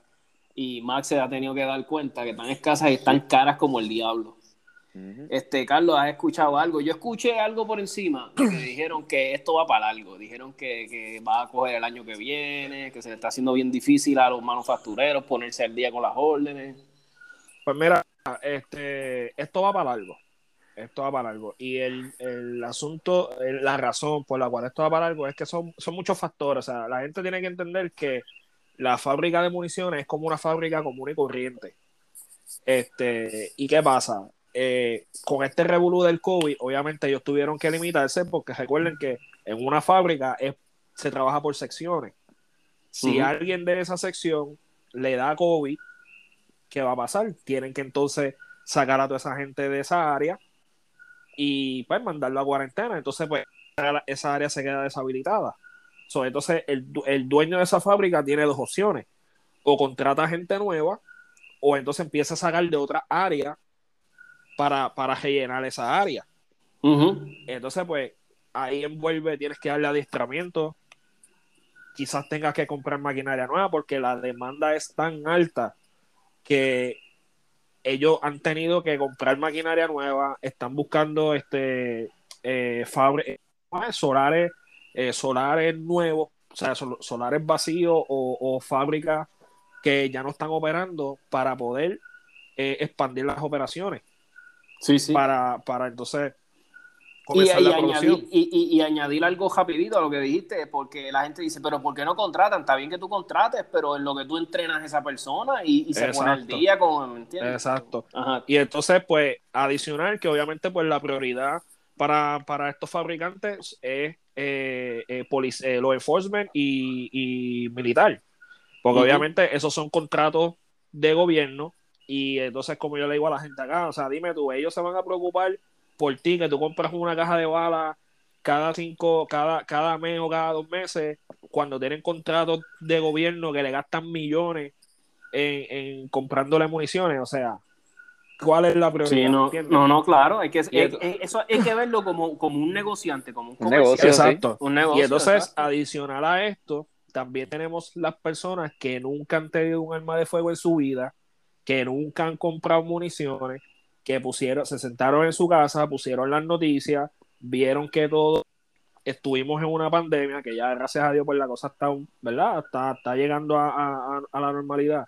Y Max se ha tenido que dar cuenta que están escasas y están caras como el diablo. Este, Carlos, ¿has escuchado algo? Yo escuché algo por encima, que dijeron que esto va para largo, dijeron que, que va a coger el año que viene, que se le está haciendo bien difícil a los manufactureros ponerse al día con las órdenes. Pues mira, este, esto va para largo. Esto va para largo. Y el, el asunto, el- la razón por la cual esto va para largo es que son, son muchos factores. O sea, la gente tiene que entender que la fábrica de municiones es como una fábrica común y corriente. Este, ¿y qué pasa? Eh, con este revolú del COVID, obviamente ellos tuvieron que limitarse porque recuerden que en una fábrica es- se trabaja por secciones. Si alguien de esa sección le da COVID, ¿qué va a pasar? Tienen que entonces sacar a toda esa gente de esa área y pues mandarlo a cuarentena. Entonces, pues esa área se queda deshabilitada. So, entonces, el, el dueño de esa fábrica tiene dos opciones. O contrata gente nueva, o entonces empieza a sacar de otra área para, para rellenar esa área. Entonces, pues, ahí envuelve, tienes que darle adiestramiento. Quizás tengas que comprar maquinaria nueva porque la demanda es tan alta que ellos han tenido que comprar maquinaria nueva, están buscando este eh, fabri- ¿cómo es? solares, eh, solares nuevos, o sea, sol- solares vacíos o, o fábricas que ya no están operando para poder eh, expandir las operaciones, Sí, sí. para, para entonces comenzar y la producción. añadir, y, añadir algo rapidito a lo que dijiste, porque la gente dice, pero ¿por qué no contratan? Está bien que tú contrates, pero en lo que tú entrenas a esa persona y, se pone al día con, ¿me entiendes? Exacto. Ajá. Y entonces, pues, adicional que obviamente, pues, la prioridad para, para estos fabricantes es eh, eh, eh, law enforcement y, y militar. Porque obviamente esos son contratos de gobierno y entonces, como yo le digo a la gente acá, o sea, dime tú, ellos se van a preocupar por ti, que tú compras una caja de balas cada cinco, cada, cada mes o cada dos meses, cuando tienen contratos de gobierno que le gastan millones en, en comprándole municiones, o sea, ¿cuál es la prioridad? Sí, no, no, no, claro, hay que, hay- hay- eso hay que verlo como, como un negociante, como un Un comerciante. negocio, sí. Exacto. Un negocio, Y entonces, exacto. adicional a esto, también tenemos las personas que nunca han tenido un arma de fuego en su vida, que nunca han comprado municiones, que pusieron, se sentaron en su casa, pusieron las noticias, vieron que todo estuvimos en una pandemia, que ya gracias a Dios pues la cosa está, ¿verdad? Está, está llegando a, a- a la normalidad.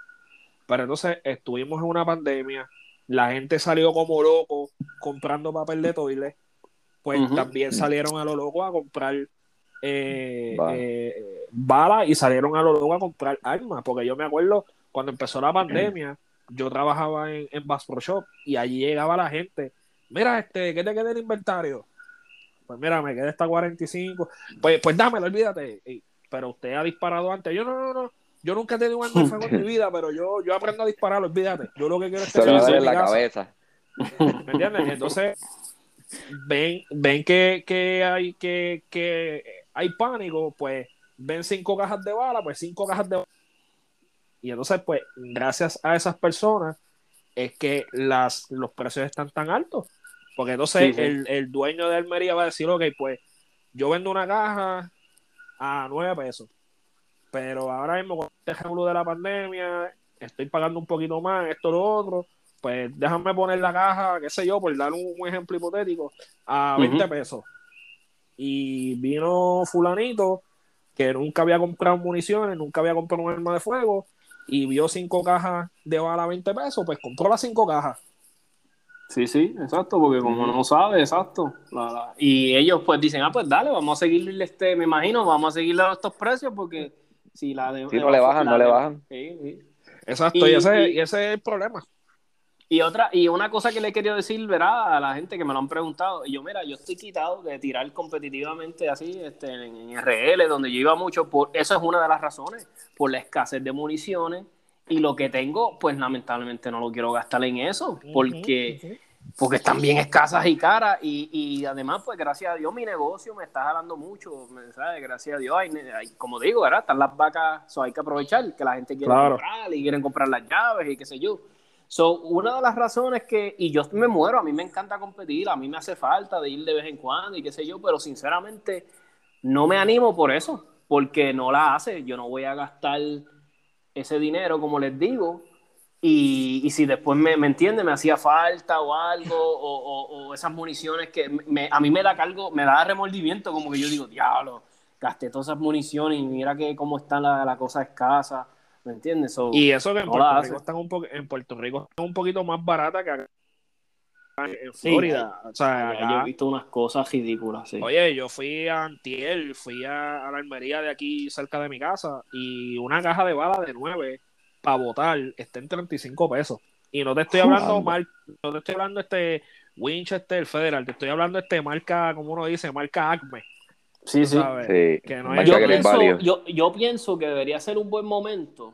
Pero entonces estuvimos en una pandemia, la gente salió como loco comprando papel de toilet, pues también salieron a lo loco a comprar eh, eh, balas y salieron a lo loco a comprar armas, porque yo me acuerdo cuando empezó la pandemia, yo trabajaba en, en Bass Pro Shop y allí llegaba la gente, mira, este, ¿qué te queda el inventario? Pues mira, me queda esta 45, pues, pues dámelo, olvídate, Y- pero usted ha disparado antes, yo no, no, no, yo nunca he tenido un arma de fuego en mi vida, pero yo, yo aprendo a disparar, olvídate, yo lo que quiero es Se a tener dar en la casa. cabeza. ¿Me entiendes? Entonces, ven, ven que, que hay que, que hay pánico, pues ven cinco cajas de bala, pues cinco cajas de bala. Y entonces, pues, gracias a esas personas es que las, los precios están tan altos. Porque entonces Sí, sí. El, el dueño de Almería va a decir, ok, pues yo vendo una caja a nueve pesos. Pero ahora mismo con este ejemplo de la pandemia, estoy pagando un poquito más, esto, lo otro pues déjame poner la caja, qué sé yo, por dar un, un ejemplo hipotético, a 20 Ujú. pesos. Y vino fulanito que nunca había comprado municiones, nunca había comprado un arma de fuego, y vio cinco cajas de bala a 20 pesos, pues compró las cinco cajas. Sí, sí, exacto, porque como no sabe, exacto. La- la- y ellos pues dicen, ah, pues dale, vamos a seguirle este, me imagino, vamos a seguirle a estos precios porque si la de... Sí, no le bajan, la no le bajan. Sí, sí. Exacto, Y- y, ese, y- y ese es el problema. Y otra, y una cosa que le he querido decir, ¿verdad? A la gente que me lo han preguntado, y yo, mira, yo estoy quitado de tirar competitivamente así, este, en, en RL, donde yo iba mucho, por, eso es una de las razones, por la escasez de municiones, y lo que tengo, pues lamentablemente no lo quiero gastar en eso, porque, porque están bien escasas y caras, y, y además, pues gracias a Dios, mi negocio me está jalando mucho, me- ¿sabes? Gracias a Dios, hay, hay- como digo, ¿verdad? Están las vacas, so hay que aprovechar que la gente quiere Claro. comprar y quieren comprar las llaves y qué sé yo. So, una de las razones que, y yo me muero, a mí me encanta competir, a mí me hace falta de ir de vez en cuando y qué sé yo, pero sinceramente no me animo por eso, porque no la hace, yo no voy a gastar ese dinero, como les digo, y, y si después me, me entiende, me hacía falta o algo, o, o- o esas municiones que me- a mí me da cargo, me da remordimiento, como que yo digo, diablo, gasté todas esas municiones y mira que cómo está la, la cosa escasa, ¿me entiendes? So, Y eso que en No Puerto, Rico están un po- en Puerto Rico están un poquito más barata que acá en Sí, Florida. o sea, yo he visto unas cosas ridículas, sí. Oye, yo fui a Antiel, fui a, a la almería de aquí cerca de mi casa y una caja de bala de 9 para botar está en 35 pesos. Y no te estoy hablando mal, no te estoy hablando este Winchester Federal, te estoy hablando este marca, como uno dice, marca Acme. Sí, sí. Que no es- Yo pienso, yo, yo pienso que debería ser un buen momento,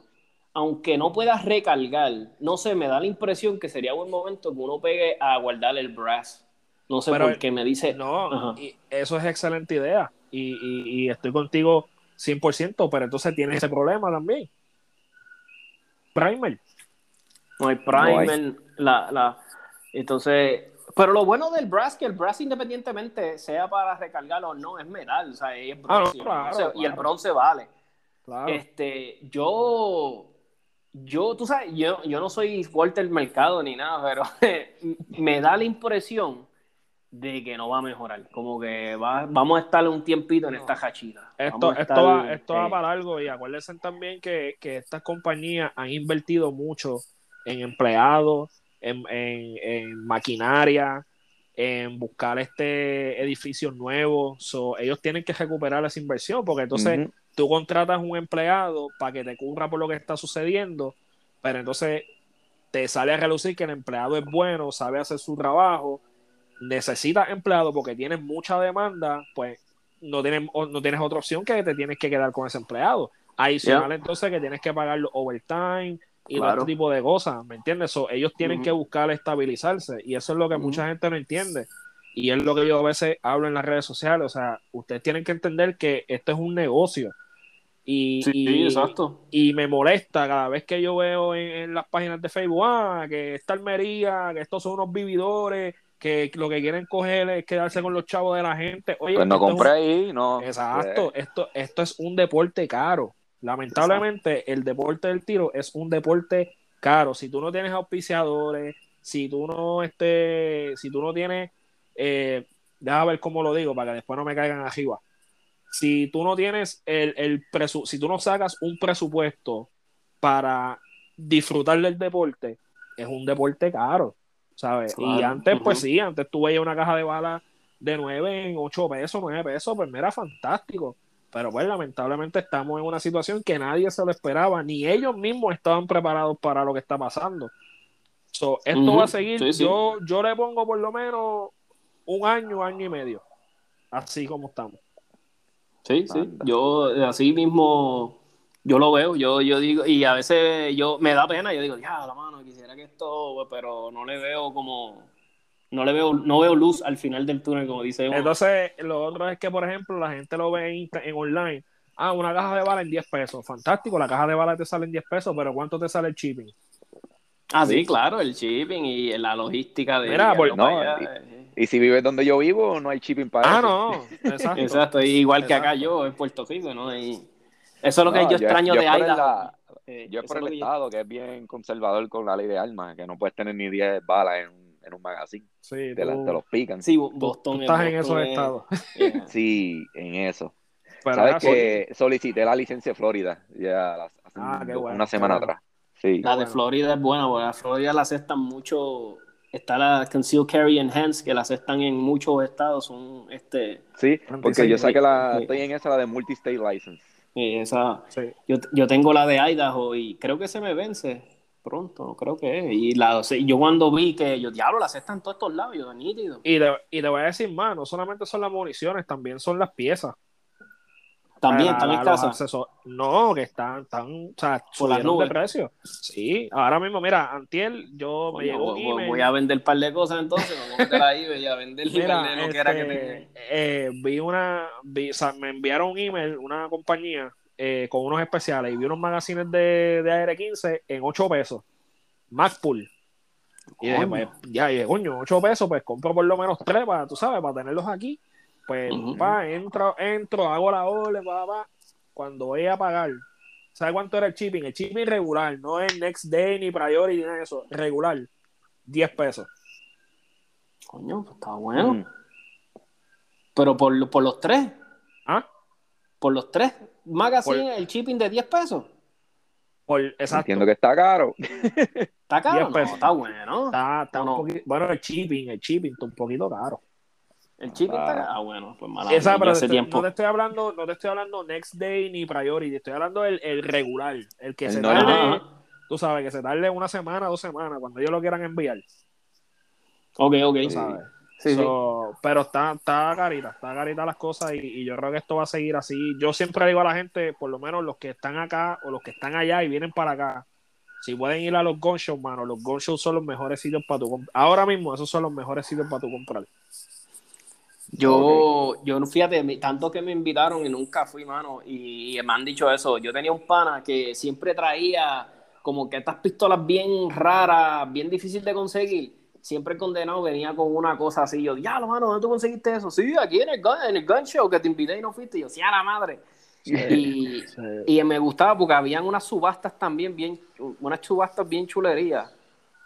aunque no puedas recargar, no sé, me da la impresión que sería buen momento que uno pegue a guardar el brass. No sé Pero por qué me dice. No, y eso es excelente idea. Y, y- y estoy contigo 100%, pero entonces tienes ese problema también. Primer. No hay primer, la, la, entonces, pero lo bueno del brass que el brass independientemente sea para recargar o no es metal, o sea, es Ah, no, y el claro, bronce- y el claro. bronce vale. Claro. Este, yo, yo, tú sabes, yo, yo no soy Walter Mercado ni nada, pero me da la impresión de que no va a mejorar, como que va, vamos a estar un tiempito en esta jachita. Esto, esto, va, esto va para algo y acuérdense también que, que estas compañías han invertido mucho en empleados, en, en- en maquinaria, en buscar este edificios nuevos. So, ellos tienen que recuperar esa inversión porque entonces tú contratas un empleado para que te cubra por lo que está sucediendo, pero entonces te sale a relucir que el empleado es bueno, sabe hacer su trabajo, necesitas empleado porque tienes mucha demanda, pues no tienes, no tienes otra opción que te tienes que quedar con ese empleado. Adicional entonces que tienes que pagar los overtime y todo Claro. este tipo de cosas, ¿me entiendes? So, ellos tienen que buscar estabilizarse y eso es lo que mucha gente no entiende. Y es lo que yo a veces hablo en las redes sociales, o sea, ustedes tienen que entender que esto es un negocio. Y, Sí, y- exacto. y me molesta cada vez que yo veo en, en las páginas de Facebook, ah, que esta almería, que estos son unos vividores, que lo que quieren coger es quedarse con los chavos de la gente. Oye, Pues no un- compré ahí, no. Exacto, Pues, esto, esto es un deporte caro. Lamentablemente, el deporte del tiro es un deporte caro. Si tú no tienes auspiciadores, si tú no este, si tú no tienes, eh, déjame ver cómo lo digo para que después no me caigan arriba. Si tú no tienes el, el presu- si tú no sacas un presupuesto para disfrutar del deporte, es un deporte caro, ¿sabes? y antes, pues sí, antes tú veías una caja de balas de 9 en 8 pesos, 9 pesos, pues mira, fantástico. Pero pues lamentablemente estamos en una situación que nadie se lo esperaba, ni ellos mismos estaban preparados para lo que está pasando. So, esto va a seguir, sí, sí. Yo, yo le pongo por lo menos un año, año y medio, así como estamos. Sí, sí. Yo así mismo, yo lo veo, yo, yo digo, y a veces yo me da pena, yo digo, ya, la mano, quisiera que esto, pero no le veo como, no le veo, no veo luz al final del túnel, como dice uno. Entonces, lo otro es que, por ejemplo, la gente lo ve en, en online. Ah, una caja de bala en 10 pesos. Fantástico, la caja de bala te sale en 10 pesos, pero ¿cuánto te sale el shipping? Ah, sí, claro, el shipping y la logística de Mira, por- no, eh. Y si vives donde yo vivo, no hay shipping para Ah, eso. no, exacto. Exacto, igual que acá yo en Puerto Rico, ¿no? Y eso es lo que No, yo extraño yo de Eh, Yo es por lo el que yo- Estado, que es bien conservador con la ley de armas, que no puedes tener ni 10 balas en, un- en un magazine. Sí, Te, la- te los pican. Sí, Boston. tú estás en Boston esos es- estados. yeah. Sí, en eso. Pero ¿Sabes que solicité la licencia de Florida ya las- hace Ah, un- qué bueno, una semana bueno. atrás? Sí. La de. Florida es buena, porque la Florida la aceptan mucho está la Concealed Carry Enhanced, que la aceptan en muchos estados, son este, Sí, porque 36, yo saqué la, sí. estoy en esa, la de multi-state license. esa, Sí. yo, yo tengo la de Idaho y creo que se me vence pronto, no creo que es. Y la, yo cuando vi que yo, diablo, la aceptan en todos estos lados, yo, nítido. Y te, y te voy a decir más, no solamente son las municiones, también son las piezas. También, La- están acceso- No, que están, están, o sea, Por las subieron de nubes. precio. Sí, ahora mismo, mira, Antiel, yo me llegó voy, voy- email. voy a vender un par de cosas entonces, me voy a ahí voy a vender Mira, lo que era que este, tenía. eh, vi una, vi- o sea, me enviaron un email, una compañía eh, con unos especiales y vi unos magazines de, de AR-15 en 8 pesos. MacPool. Y dije, Coño. pues, ya, y dije, coño, 8 pesos, pues compro por lo menos 3 para, tú sabes, para tenerlos aquí. Pues, Ujú. pa, entro, entro, hago la orden, pa, pa. Cuando voy a pagar, ¿sabes cuánto era el shipping? El shipping regular, no el next day, ni priority, ni nada de eso. Regular, 10 pesos. Coño, pues está bueno. Mm. Pero por, por los tres, ¿Ah? Por los tres magazines, el shipping de 10 pesos. Por, exacto. Entiendo que está caro. ¿Está caro? 10 No, está bueno. Está, está No, no. un poquito, bueno, el shipping, el shipping está un poquito caro. El shipping Ah. está caro. Ah, bueno, pues mala Esa, pero ya hace te- tiempo. no te estoy hablando, no te estoy hablando next day ni priority, estoy hablando del el regular, el que El se normal. tarde, tú sabes, que se tarde una semana, dos semanas, cuando ellos lo quieran enviar, Ok, ok. tú sabes. Sí, sí. So, Pero está, está carita, está carita las cosas y, y yo creo que esto va a seguir así. Yo siempre digo a la gente, por lo menos los que están acá o los que están allá y vienen para acá, si pueden ir a los gun shows, mano, los gun shows son los mejores sitios para tu comprar. Ahora mismo esos son los mejores sitios para tu comprar. Yo, yo, fíjate, mi- tanto que me invitaron y nunca fui, mano, y, me han dicho eso. Yo tenía un pana que siempre traía como que estas pistolas bien raras, bien difícil de conseguir. Siempre el condenado venía con una cosa así. Yo, diablo, mano, ¿dónde tú conseguiste eso? Sí, aquí en el, gun, en el gun show que te invité y no fuiste. Y yo, sí, a la madre. Y, y me gustaba porque habían unas subastas también, bien, unas subastas bien chulerías.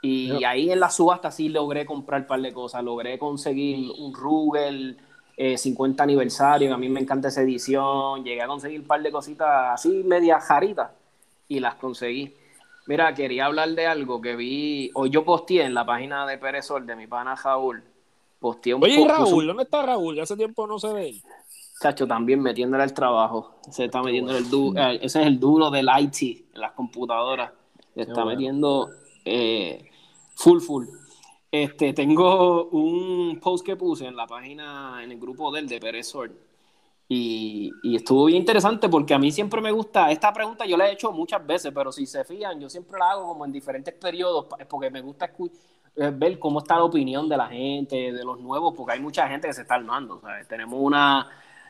Y ahí en la subasta sí logré comprar un par de cosas. Logré conseguir un Ruger eh, 50 aniversario, que a mí me encanta esa edición. Llegué a conseguir un par de cositas así, media jaritas, y las conseguí. Mira, quería hablar de algo que vi. Hoy yo posteé en la página de Pérez Sol, de mi pana Raúl. Posteé un Oye, ¿y po- puse un- Raúl? ¿Dónde está Raúl? Ya hace tiempo no se ve. Chacho, también metiéndole al trabajo. Se está metiendo el du- eh, ese es el duro del IT, en las computadoras. Se está bueno. metiendo eh, full, full. Este, tengo un post que puse en la página, en el grupo del de Pérez Sol. Y, y estuvo bien interesante porque a mí siempre me gusta, esta pregunta yo la he hecho muchas veces, pero si se fijan, yo siempre la hago como en diferentes periodos, porque me gusta eh, ver cómo está la opinión de la gente, de los nuevos, porque hay mucha gente que se está armando. Tenemos una,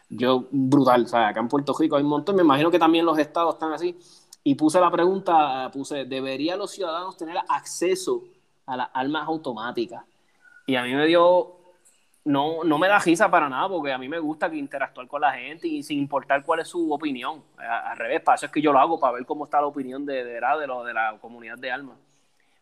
yo, brutal, ¿sabes? Acá en Puerto Rico hay un montón, me imagino que también los estados están así, y puse la pregunta, puse, ¿deberían los ciudadanos tener acceso a las armas automáticas? Y a mí me dio no, no me da risa para nada, porque a mí me gusta que interactuar con la gente y sin importar cuál es su opinión. A- al revés, para eso es que yo lo hago, para ver cómo está la opinión de, de, de, lo, de la comunidad de almas.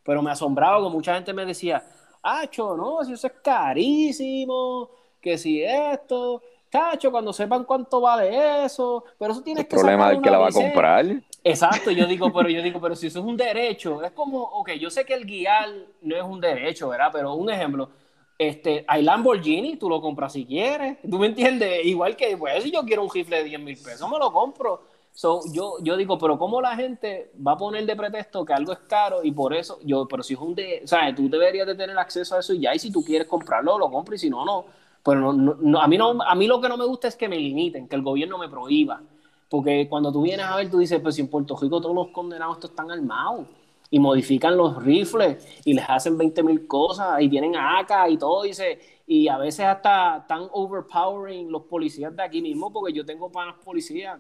Pero me asombraba que mucha gente me decía, Acho, no, si eso es carísimo, que si esto, Chacho, cuando sepan cuánto vale eso, pero eso tienes El que problema del que la va a licencia". comprar. Exacto, yo digo, pero yo digo, pero si eso es un derecho, es como, ok, yo sé que el guiar no es un derecho, ¿verdad? Pero un ejemplo, este, hay Lamborghini, tú lo compras si quieres, ¿tú me entiendes? Igual que, pues, si yo quiero un rifle de 10 mil pesos, me lo compro. So, yo, yo digo, pero ¿cómo la gente va a poner de pretexto que algo es caro y por eso, yo, pero si es un de, sea, tú deberías de tener acceso a eso y ya, y si tú quieres comprarlo, lo compras y si no, no. Pero no, no, no, a, mí no, a mí lo que no me gusta es que me limiten, que el gobierno me prohíba. Porque cuando tú vienes a ver, tú dices, pues si en Puerto Rico todos los condenados están armados y modifican los rifles y les hacen 20 mil cosas y tienen AK y todo, dice, y a veces hasta están overpowering los policías de aquí mismo, porque yo tengo panas policías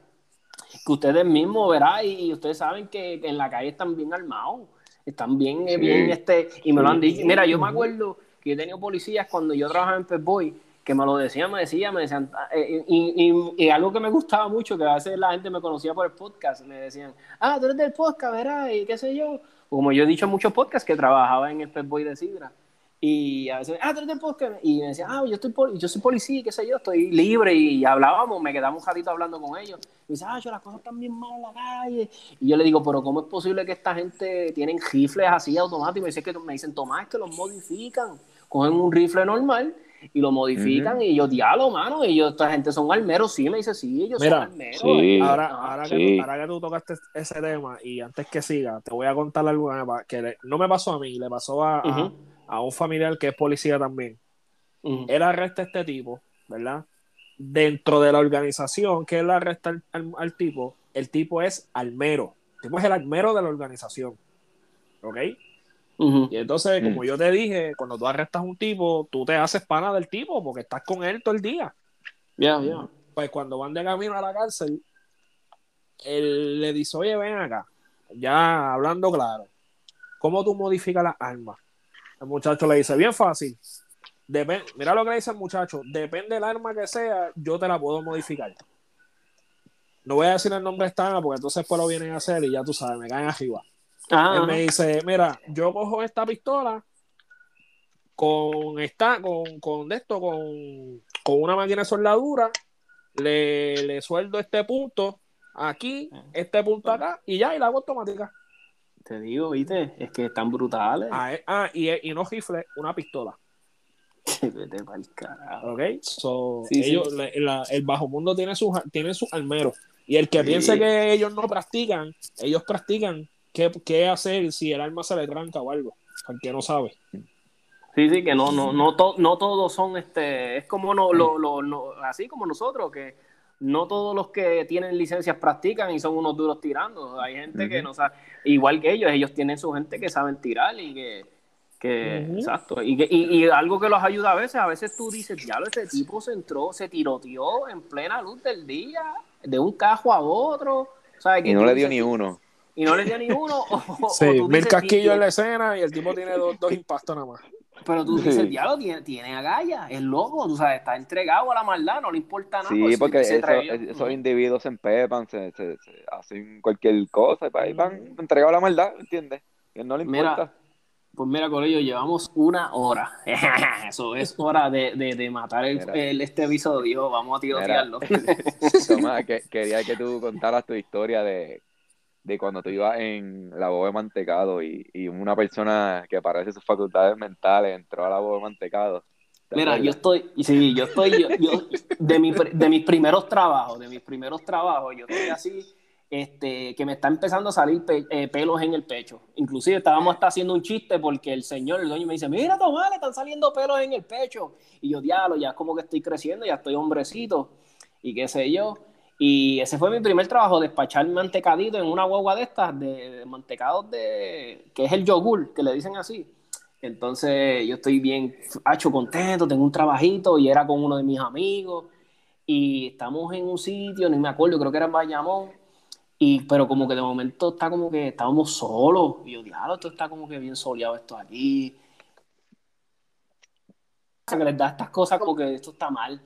que ustedes mismos verán y, y ustedes saben que en la calle están bien armados, están bien, eh, bien, este, y me lo han dicho. Mira, yo me acuerdo que yo he tenido policías cuando yo trabajaba en Pep Boy, que me lo decían, me decían, me decían, eh, y, y- y algo que me gustaba mucho, que a veces la gente me conocía por el podcast, me decían, ah, tú eres del podcast, verás, y qué sé yo. Como yo he dicho en muchos podcasts que trabajaba en el Pep Boy de Sidra. Y a veces, ah, tú podcast. Y me decía, ah, yo, estoy yo soy policía, qué sé yo, estoy libre. Y hablábamos, me quedamos un ratito hablando con ellos. Y dice, ah, yo las cosas están bien mal en la calle. Y yo le digo, pero ¿cómo es posible que esta gente tienen rifles así automáticos? Y me, dice que, me dicen, Tomás, que los modifican. Cogen un rifle normal y lo modifican. Y yo, diablo, mano. Y yo, esta gente son armeros. Sí, me dice, sí, ellos Mira, son armeros. sí. Ahora, Ah, ahora, sí. que, ahora que tú tocaste ese tema y antes que siga, te voy a contar algo que le- no me pasó a mí, le pasó a, a- Ujú. a un familiar que es policía también. Ujú. Él arresta a este tipo, ¿verdad? Dentro de la organización que él arresta al, al- al tipo, el tipo es almero. El tipo es el almero de la organización. ¿Ok? Y entonces, como Mm. yo te dije, cuando tú arrestas a un tipo, tú te haces pana del tipo porque estás con él todo el día. Ya, ya. Pues cuando van de camino a la cárcel, él le dice, oye, ven acá, ya hablando claro, ¿cómo tú modificas las armas? El muchacho le dice, bien fácil. Depen- Mira lo que le dice el muchacho, depende del arma que sea, yo te la puedo modificar. No voy a decir el nombre de esta arma porque entonces después lo vienen a hacer y ya tú sabes, me caen arriba. Ah, Él me dice, mira, yo cojo esta pistola con esta, con, con esto, con, con una máquina de soldadura, le, le sueldo este punto aquí, este punto acá, y ya, y la hago automática. te digo, viste, es que están brutales. Ah, eh, ah, y, y no rifle, una pistola. Vete pa'l carajo. ¿Ok? So, Sí, sí. ellos, la- la- el bajo mundo tiene sus tiene sus almeros. Y el que Sí. piense que ellos no practican, ellos practican qué, qué hacer si el arma se le tranca o algo. Al que no sabe. Sí, sí, que no, no, no, to- no todos son, este, es como no, lo, lo- no- así como nosotros, que no todos los que tienen licencias practican y son unos duros tirando. Hay gente que no sabe, igual que ellos, ellos tienen su gente que saben tirar y que, que exacto. Y, que- y, y algo que los ayuda a veces, a veces tú dices, ya este tipo se entró, se tiroteó en plena luz del día, de un cajo a otro. Y no le dio dices, ni uno. Y no le dio ni uno. o- o Sí, tú mil casquillos en "Di- la escena y el tipo tiene dos, dos impactos nada más. Pero tú Sí. dices, diablo, tiene, tiene agallas, es loco, tú sabes, está entregado a la maldad, no le importa nada. Sí, pues, porque se eso- atrevió. esos individuos se empepan, se, se- se hacen cualquier cosa y van entregados a la maldad, ¿entiendes? Y no le Mira, importa. Pues mira, Corillo, llevamos una hora. Eso es hora de, de, de matar el, el- este episodio. Vamos a tirotearlo. Tomás, que, quería que tú contaras tu historia de, de cuando tú ibas en la boda de mantecado y, y una persona que parece sus facultades mentales entró a la boda de mantecado. ¿Te Mira, yo estoy, sí, yo estoy, yo, yo- de, mi, de mis primeros trabajos, de mis primeros trabajos, yo estoy así, este, que me está empezando a salir pe- eh, pelos en el pecho. Inclusive estábamos hasta haciendo un chiste porque el señor, el dueño me dice, mira Tomás, le están saliendo pelos en el pecho. Y yo, diablo, ya como que estoy creciendo, ya estoy hombrecito y qué sé yo. Y ese fue mi primer trabajo, despachar mantecadito en una guagua de estas, de, mantecados de, que es el yogur, que le dicen así. Entonces yo estoy bien hacho, contento, tengo un trabajito y era con uno de mis amigos y estamos en un sitio, ni me acuerdo, creo que era en Bayamón, y, pero como que de momento está como que estábamos solos y yo, diablo, esto está como que bien soleado esto aquí. Que les da estas cosas como que esto está mal.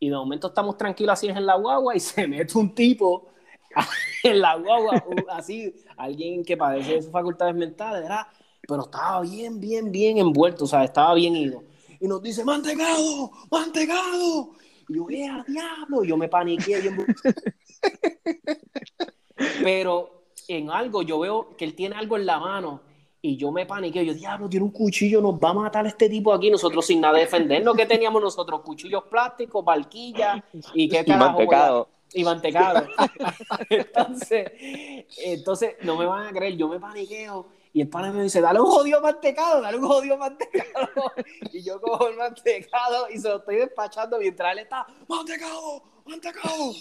Y de momento estamos tranquilos así en la guagua y se mete un tipo en la guagua, así, alguien que padece de sus facultades mentales, ¿verdad? Pero estaba bien, bien, bien envuelto, o sea, estaba bien ido. Y nos dice, mantecado, mantecado. Y yo, ¡eh, diablo! Y yo me paniqué. bru- Pero en algo, yo veo que él tiene algo en la mano y yo me paniqué. Yo, diablo, tiene un cuchillo, nos va a matar este tipo aquí. Nosotros sin nada defendernos, ¿qué teníamos nosotros? Cuchillos plásticos, barquillas y qué Y carajo. mantecado. Y mantecado. entonces, entonces, no me van a creer, yo me paniqueo. Y el pana me dice, dale un jodido mantecado, dale un jodido mantecado. Y yo cojo el mantecado y se lo estoy despachando mientras él está, mantecado, mantecado.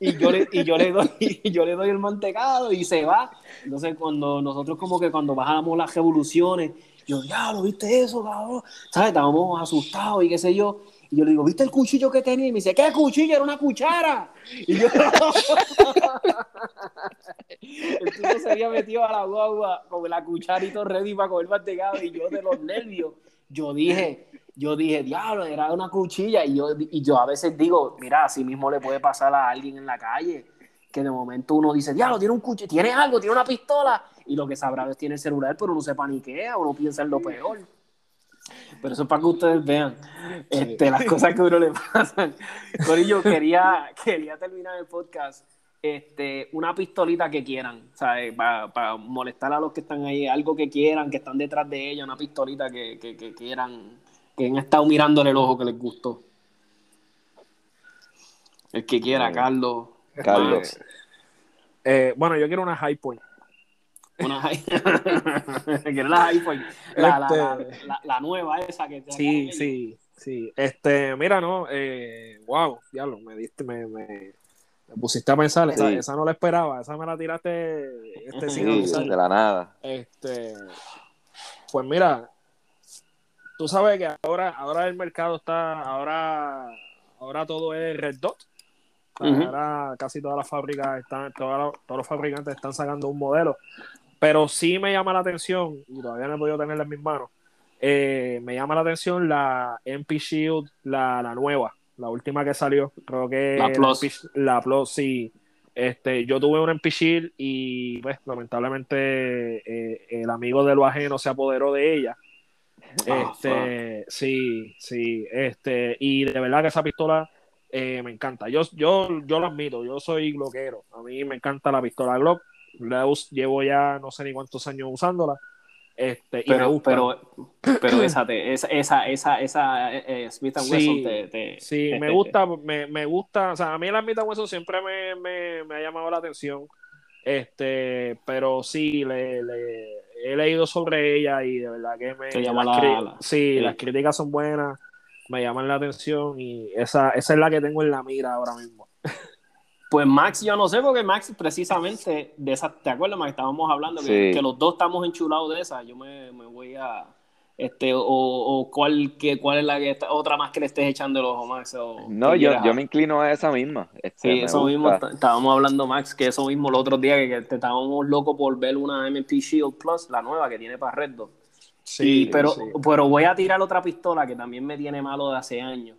Y yo le, y yo le doy, y yo le doy el mantecado y se va. Entonces cuando nosotros como que cuando bajamos las revoluciones, yo, ya, ¿lo viste eso, cabrón? ¿Sabes? Estábamos asustados y qué sé yo. Y yo le digo, ¿viste el cuchillo que tenía? Y me dice, ¿qué cuchillo? Era una cuchara. Y yo, el tipo se había metido a la guagua con la cucharito ready para comer mantecado y yo de los nervios, yo dije, yo dije, diablo, era una cuchilla y yo, y yo a veces digo, mira, así mismo le puede pasar a alguien en la calle, que de momento uno dice, diablo, tiene un cuchillo, tiene algo, tiene una pistola y lo que sabrá es tiene el celular, pero uno se paniquea, uno piensa en lo peor. Pero eso es para que ustedes vean este, las cosas que a uno le pasan. Corillo, quería, quería terminar el podcast este, una pistolita que quieran, ¿sabes? Para molestar a los que están ahí, algo que quieran, que están detrás de ella, una pistolita que, que, que quieran, que han estado mirándole el ojo que les gustó. El que quiera, Carlos. Carlos. Eh, bueno, yo quiero una high point. Una high... quiero la. La, la, Este- la, la nueva esa que te Sí, sí, sí. Este, mira, no, eh, wow, diablo, me diste, me, me, me pusiste a pensar, esa, Sí. esa no la esperaba, esa me la tiraste este Sí, de la nada. Este, pues mira, tú sabes que ahora, ahora el mercado está, ahora, ahora todo es red dot. Ahora casi todas las fábricas están, todas todos los fabricantes están sacando un modelo. Pero sí me llama la atención, y todavía no he podido tenerla en mis manos, eh, me llama la atención la MP Shield, la, la nueva, la última que salió. Creo que La Plus. MP la Plus, sí. Este, yo tuve una MP Shield y pues lamentablemente eh, el amigo de lo ajeno se apoderó de ella. Ah, Este, sí, sí, este, y de verdad que esa pistola eh, me encanta. Yo, yo, yo lo admito, yo soy glockero. A mí me encanta la pistola Glock. La us- llevo ya no sé ni cuántos años usándola. Este, y me Pero, gusta. pero, pero esa, te- esa, esa, esa, esa eh, eh, Smith Sí, Wesson te, te- Sí, me gusta, me, me gusta, o sea, a mí la mitad hueso siempre me, me, me ha llamado la atención, este, pero sí, le, le- he leído sobre ella y de verdad que me... Te llama las la- la- sí, sí. las críticas son buenas, me llaman la atención y esa, esa es la que tengo en la mira ahora mismo. Pues Max, yo no sé, porque Max precisamente de esa, ¿te acuerdas, Max? Estábamos hablando que, Sí. que los dos estamos enchulados de esa. Yo me, me voy a, este, o, o cuál, que, cuál es la que está- otra más que le estés echando el ojo, Max. o No, yo, yo me inclino a esa misma. Este, Sí, me eso gusta. mismo está- estábamos hablando, Max, que eso mismo el otro día, que, que te estábamos locos por ver una MP Shield Plus, la nueva que tiene para Red. Sí, Y- pero, sí. pero voy a tirar otra pistola que también me tiene malo de hace años.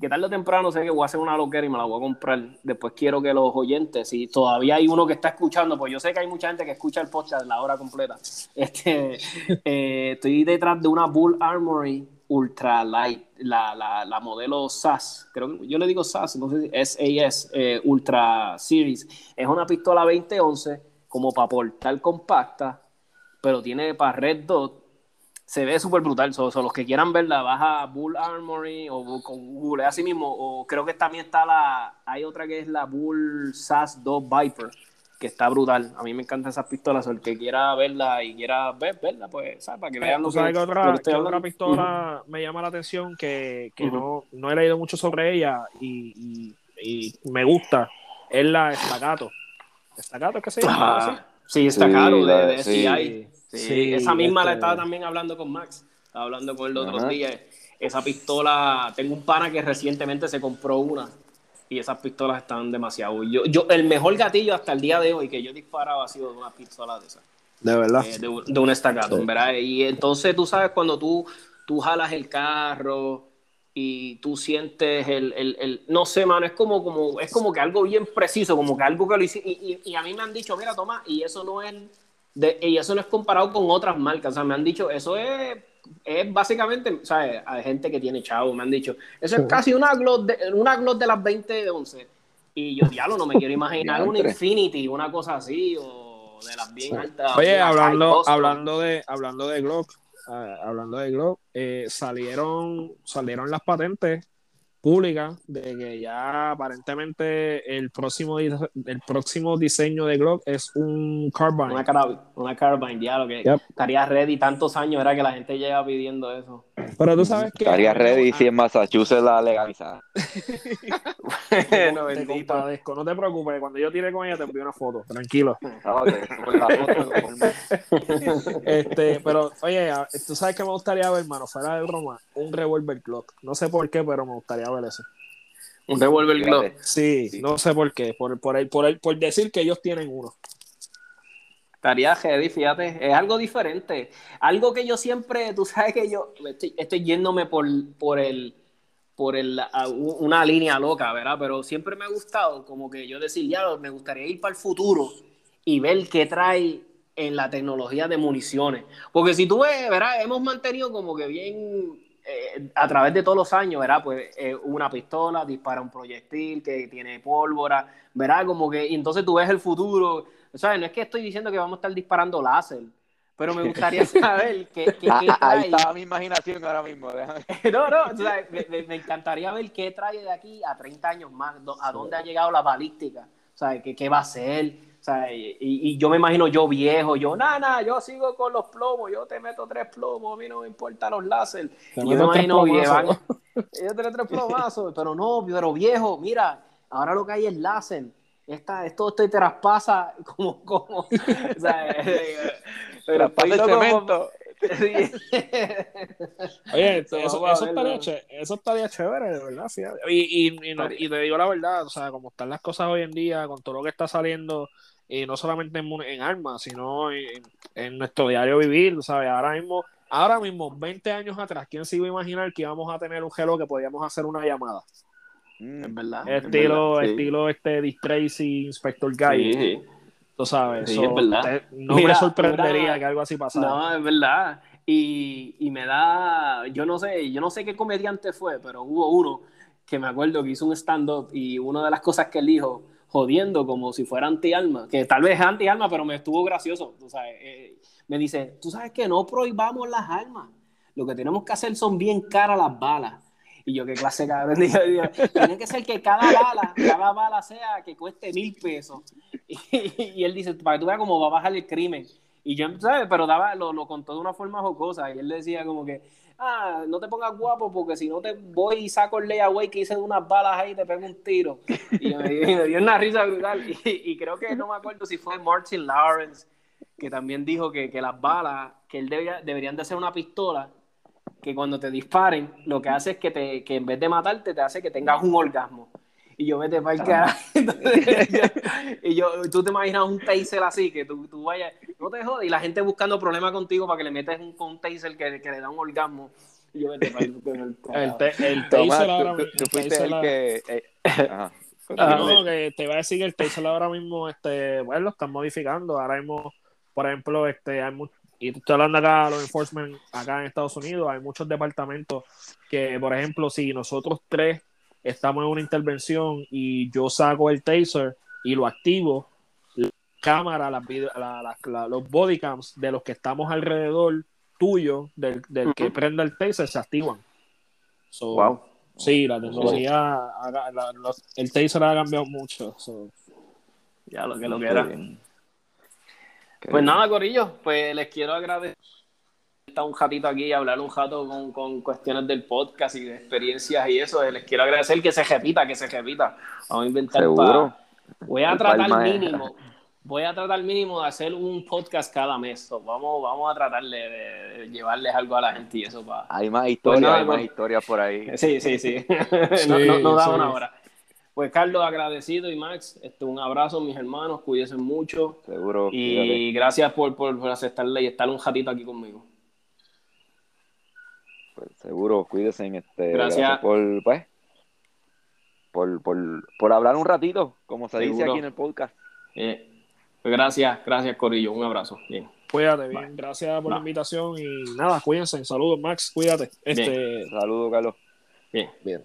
Que tarde o temprano sé que voy a hacer una loquera y me la voy a comprar. Después quiero que los oyentes, si todavía hay uno que está escuchando, pues yo sé que hay mucha gente que escucha el podcast la hora completa. Este, eh, estoy detrás de una Bull Armory Ultra Light, la, la, la modelo SAS. Creo que yo le digo SAS, no sé si SAS eh, Ultra Series. Es una pistola 2011 como para portar compacta, pero tiene para Red Dot se ve súper brutal. So, so, los que quieran verla, baja Bull Armory o con Google así mismo. O creo que también está la. Hay otra que es la Bull SAS 2 Viper, que está brutal. A mí me encantan esas pistolas. O el que quiera verla y quiera ver, verla, pues, ¿sabes? Para que vean lo ¿Tú sabes que, que lo que otra, que otra pistola me llama la atención que, no, no he leído mucho sobre ella y, y- y me gusta? Es la Staccato. ¿Staccato es que se llama? Ah, sí, está Sí, de, de sí. CI. Sí, Sí, esa misma la este- estaba también hablando con Max. Estaba hablando con él los otros días. Esa pistola, tengo un pana que recientemente se compró una y esas pistolas están demasiado. Yo, yo, el mejor gatillo hasta el día de hoy que yo he disparado ha sido de una pistola de esas. De verdad. eh, de, un- de un estacato, ¿verdad? Y entonces tú sabes cuando tú, tú jalas el carro y tú sientes el, el, el- no sé, mano, es como, como, es como que algo bien preciso, como que algo que lo hiciste, y, y, y a mí me han dicho, mira, toma, y eso no es, de, y eso no es comparado con otras marcas, o sea, me han dicho, eso es, es básicamente, ¿sabes? Hay gente que tiene chavo, me han dicho, eso es casi una Glock de, una Glock de las 20 de 11, y yo, diablo, no me quiero imaginar una. Infinity, una cosa así, o de las bien altas. Oye, hablando, hablando de, hablando de Glock, ah, hablando de Glock, eh, salieron, salieron las patentes públicas de que ya aparentemente el próximo, el próximo diseño de Glock es un carbine. Una carbine, una carbine, diablo, que Yep. estaría ready. Tantos años era que la gente llega pidiendo eso. Pero tú sabes que Estaría ready Ah, si en Massachusetts la legalizada. no, te bendito. compadezco, no te preocupes, cuando yo tire con ella te envío una foto, tranquilo. Ah, Este, pero oye, tú sabes que me gustaría ver, hermano, fuera de broma, un revólver Glock. No sé por qué, pero me gustaría ver eso. Un revólver. Glock. Sí, Sí. no sé por qué, por, por, el- por, el- por decir que ellos tienen uno. Estaría heavy, fíjate. Es algo diferente. Algo que yo siempre, tú sabes que yo estoy, estoy yéndome por, por el por el, una línea loca, ¿verdad? Pero siempre me ha gustado como que yo decir, ya, me gustaría ir para el futuro y ver qué trae en la tecnología de municiones. Porque si tú ves, ¿verdad? Hemos mantenido como que bien eh, a través de todos los años, ¿verdad? Pues eh, una pistola, dispara un proyectil que tiene pólvora, ¿verdad? Como que, y entonces tú ves el futuro. O sea, no es que estoy diciendo que vamos a estar disparando láser, pero me gustaría saber qué, qué, qué Ah, ah, Ahí trae. estaba mi imaginación ahora mismo. déjame- No, no, o sea, me, me- encantaría ver qué trae de aquí a 30 años más, a dónde ha llegado la balística, o sea, qué, qué va a hacer, o sea, y, y yo me imagino yo viejo, yo, nada, yo sigo con los plomos, yo te meto tres plomos, a mí no me importan los láser. Te Y yo me imagino van- yo te meto tres plomazos, pero no, pero viejo, mira, ahora lo que hay es láser. Esta, esto te traspasa como, como, o sea, eh, pero Traspasa el cemento. Oye, Eso eso, eso, estaría ché- eso estaría chévere, de verdad. fíjate. Y, y, y, no- y te digo la verdad, o sea, como están las cosas hoy en día, con todo lo que está saliendo, y no solamente en, en armas, sino en, en nuestro diario vivir, ¿sabes? Ahora mismo, ahora mismo, 20 años atrás, ¿quién se iba a imaginar que íbamos a tener un gelo que podíamos hacer una llamada? Mm, Es verdad. es Estilo, verdad, sí. estilo este Dick Tracy, Inspector Guy, Sí, sí. tú sabes. So, es verdad. te- no Mira, me sorprendería mira, que algo así pasara. No, es verdad. Y, y me da, yo no sé, yo no sé qué comediante fue, pero hubo uno que me acuerdo que hizo un stand-up y una de las cosas que él dijo, jodiendo como si fuera anti-alma, que tal vez es anti-alma, pero me estuvo gracioso, tú sabes. eh, me dice, tú sabes que no prohibamos las armas, lo que tenemos que hacer son bien caras las balas. Y yo, qué clase cabrón. Tiene que ser que cada bala, cada bala sea que cueste mil pesos. Y, y él dice, para que tú veas cómo va a bajar el crimen. Y yo, ¿sabes? Pero daba, lo, lo contó de una forma jocosa. Y él decía como que, ah, no te pongas guapo porque si no te voy y saco el layaway que hice de unas balas ahí y te pego un tiro. Y, y me dio una risa brutal. Y, creo que no me acuerdo si fue Martin Lawrence que también dijo que, que las balas, que él debía, deberían de ser una pistola que cuando te disparen, lo que hace es que, te, que en vez de matarte, te hace que tengas un orgasmo. Y yo vete para el carajo. Y yo, tú te imaginas un taser así, que tú, tú vayas, no te jodas, y la gente buscando problemas contigo para que le metes un, con un taser que, que le da un orgasmo. Y yo vete para el, el carajo. El, te- el Tomás, taser ahora tú- mismo- tú el fuiste taser el ahora- que. eh, ajá. Ah, No, que te iba a decir que el Taser ahora mismo, este, bueno, lo están modificando. Ahora mismo, por ejemplo, este, hay mu- y estoy hablando acá, los enforcement acá en Estados Unidos, hay muchos departamentos que, por ejemplo, si nosotros tres estamos en una intervención y yo saco el Taser y lo activo, la cámara, las video- la- la- la- los bodycams de los que estamos alrededor tuyo, del, del que prenda el Taser, se activan. So, Wow. Sí, la tecnología, el Taser ha cambiado mucho. so. Ya lo que lo que era. Pues bien. nada, Corillo, pues les quiero agradecer un ratito aquí y hablar un rato con, con cuestiones del podcast y de experiencias y eso. Les quiero agradecer que se repita, que se repita. Vamos a inventar Seguro. pa- Voy a tratar Palma mínimo. Voy a tratar mínimo de hacer un podcast cada mes. So, vamos, vamos a tratar de, llevarles algo a la gente y eso para. Hay más historias, nada, hay más pues- historias por ahí. Sí, sí, sí. no, no, no da sí. una hora. Pues Carlos, agradecido y Max, este, un abrazo, mis hermanos, cuídense mucho. Seguro. Y gracias por, por, por aceptarle y estar un ratito aquí conmigo. Pues, seguro, cuídense. Este, Gracias. por, pues, por, por, por hablar un ratito, como se dice aquí en el podcast. Eh, pues gracias, gracias Corillo, un abrazo. Bien. Cuídate, bien. Bye. Gracias por la invitación y nada, cuídense. Saludos, Max, cuídate. Este, Saludos, Carlos. Bien. Bien.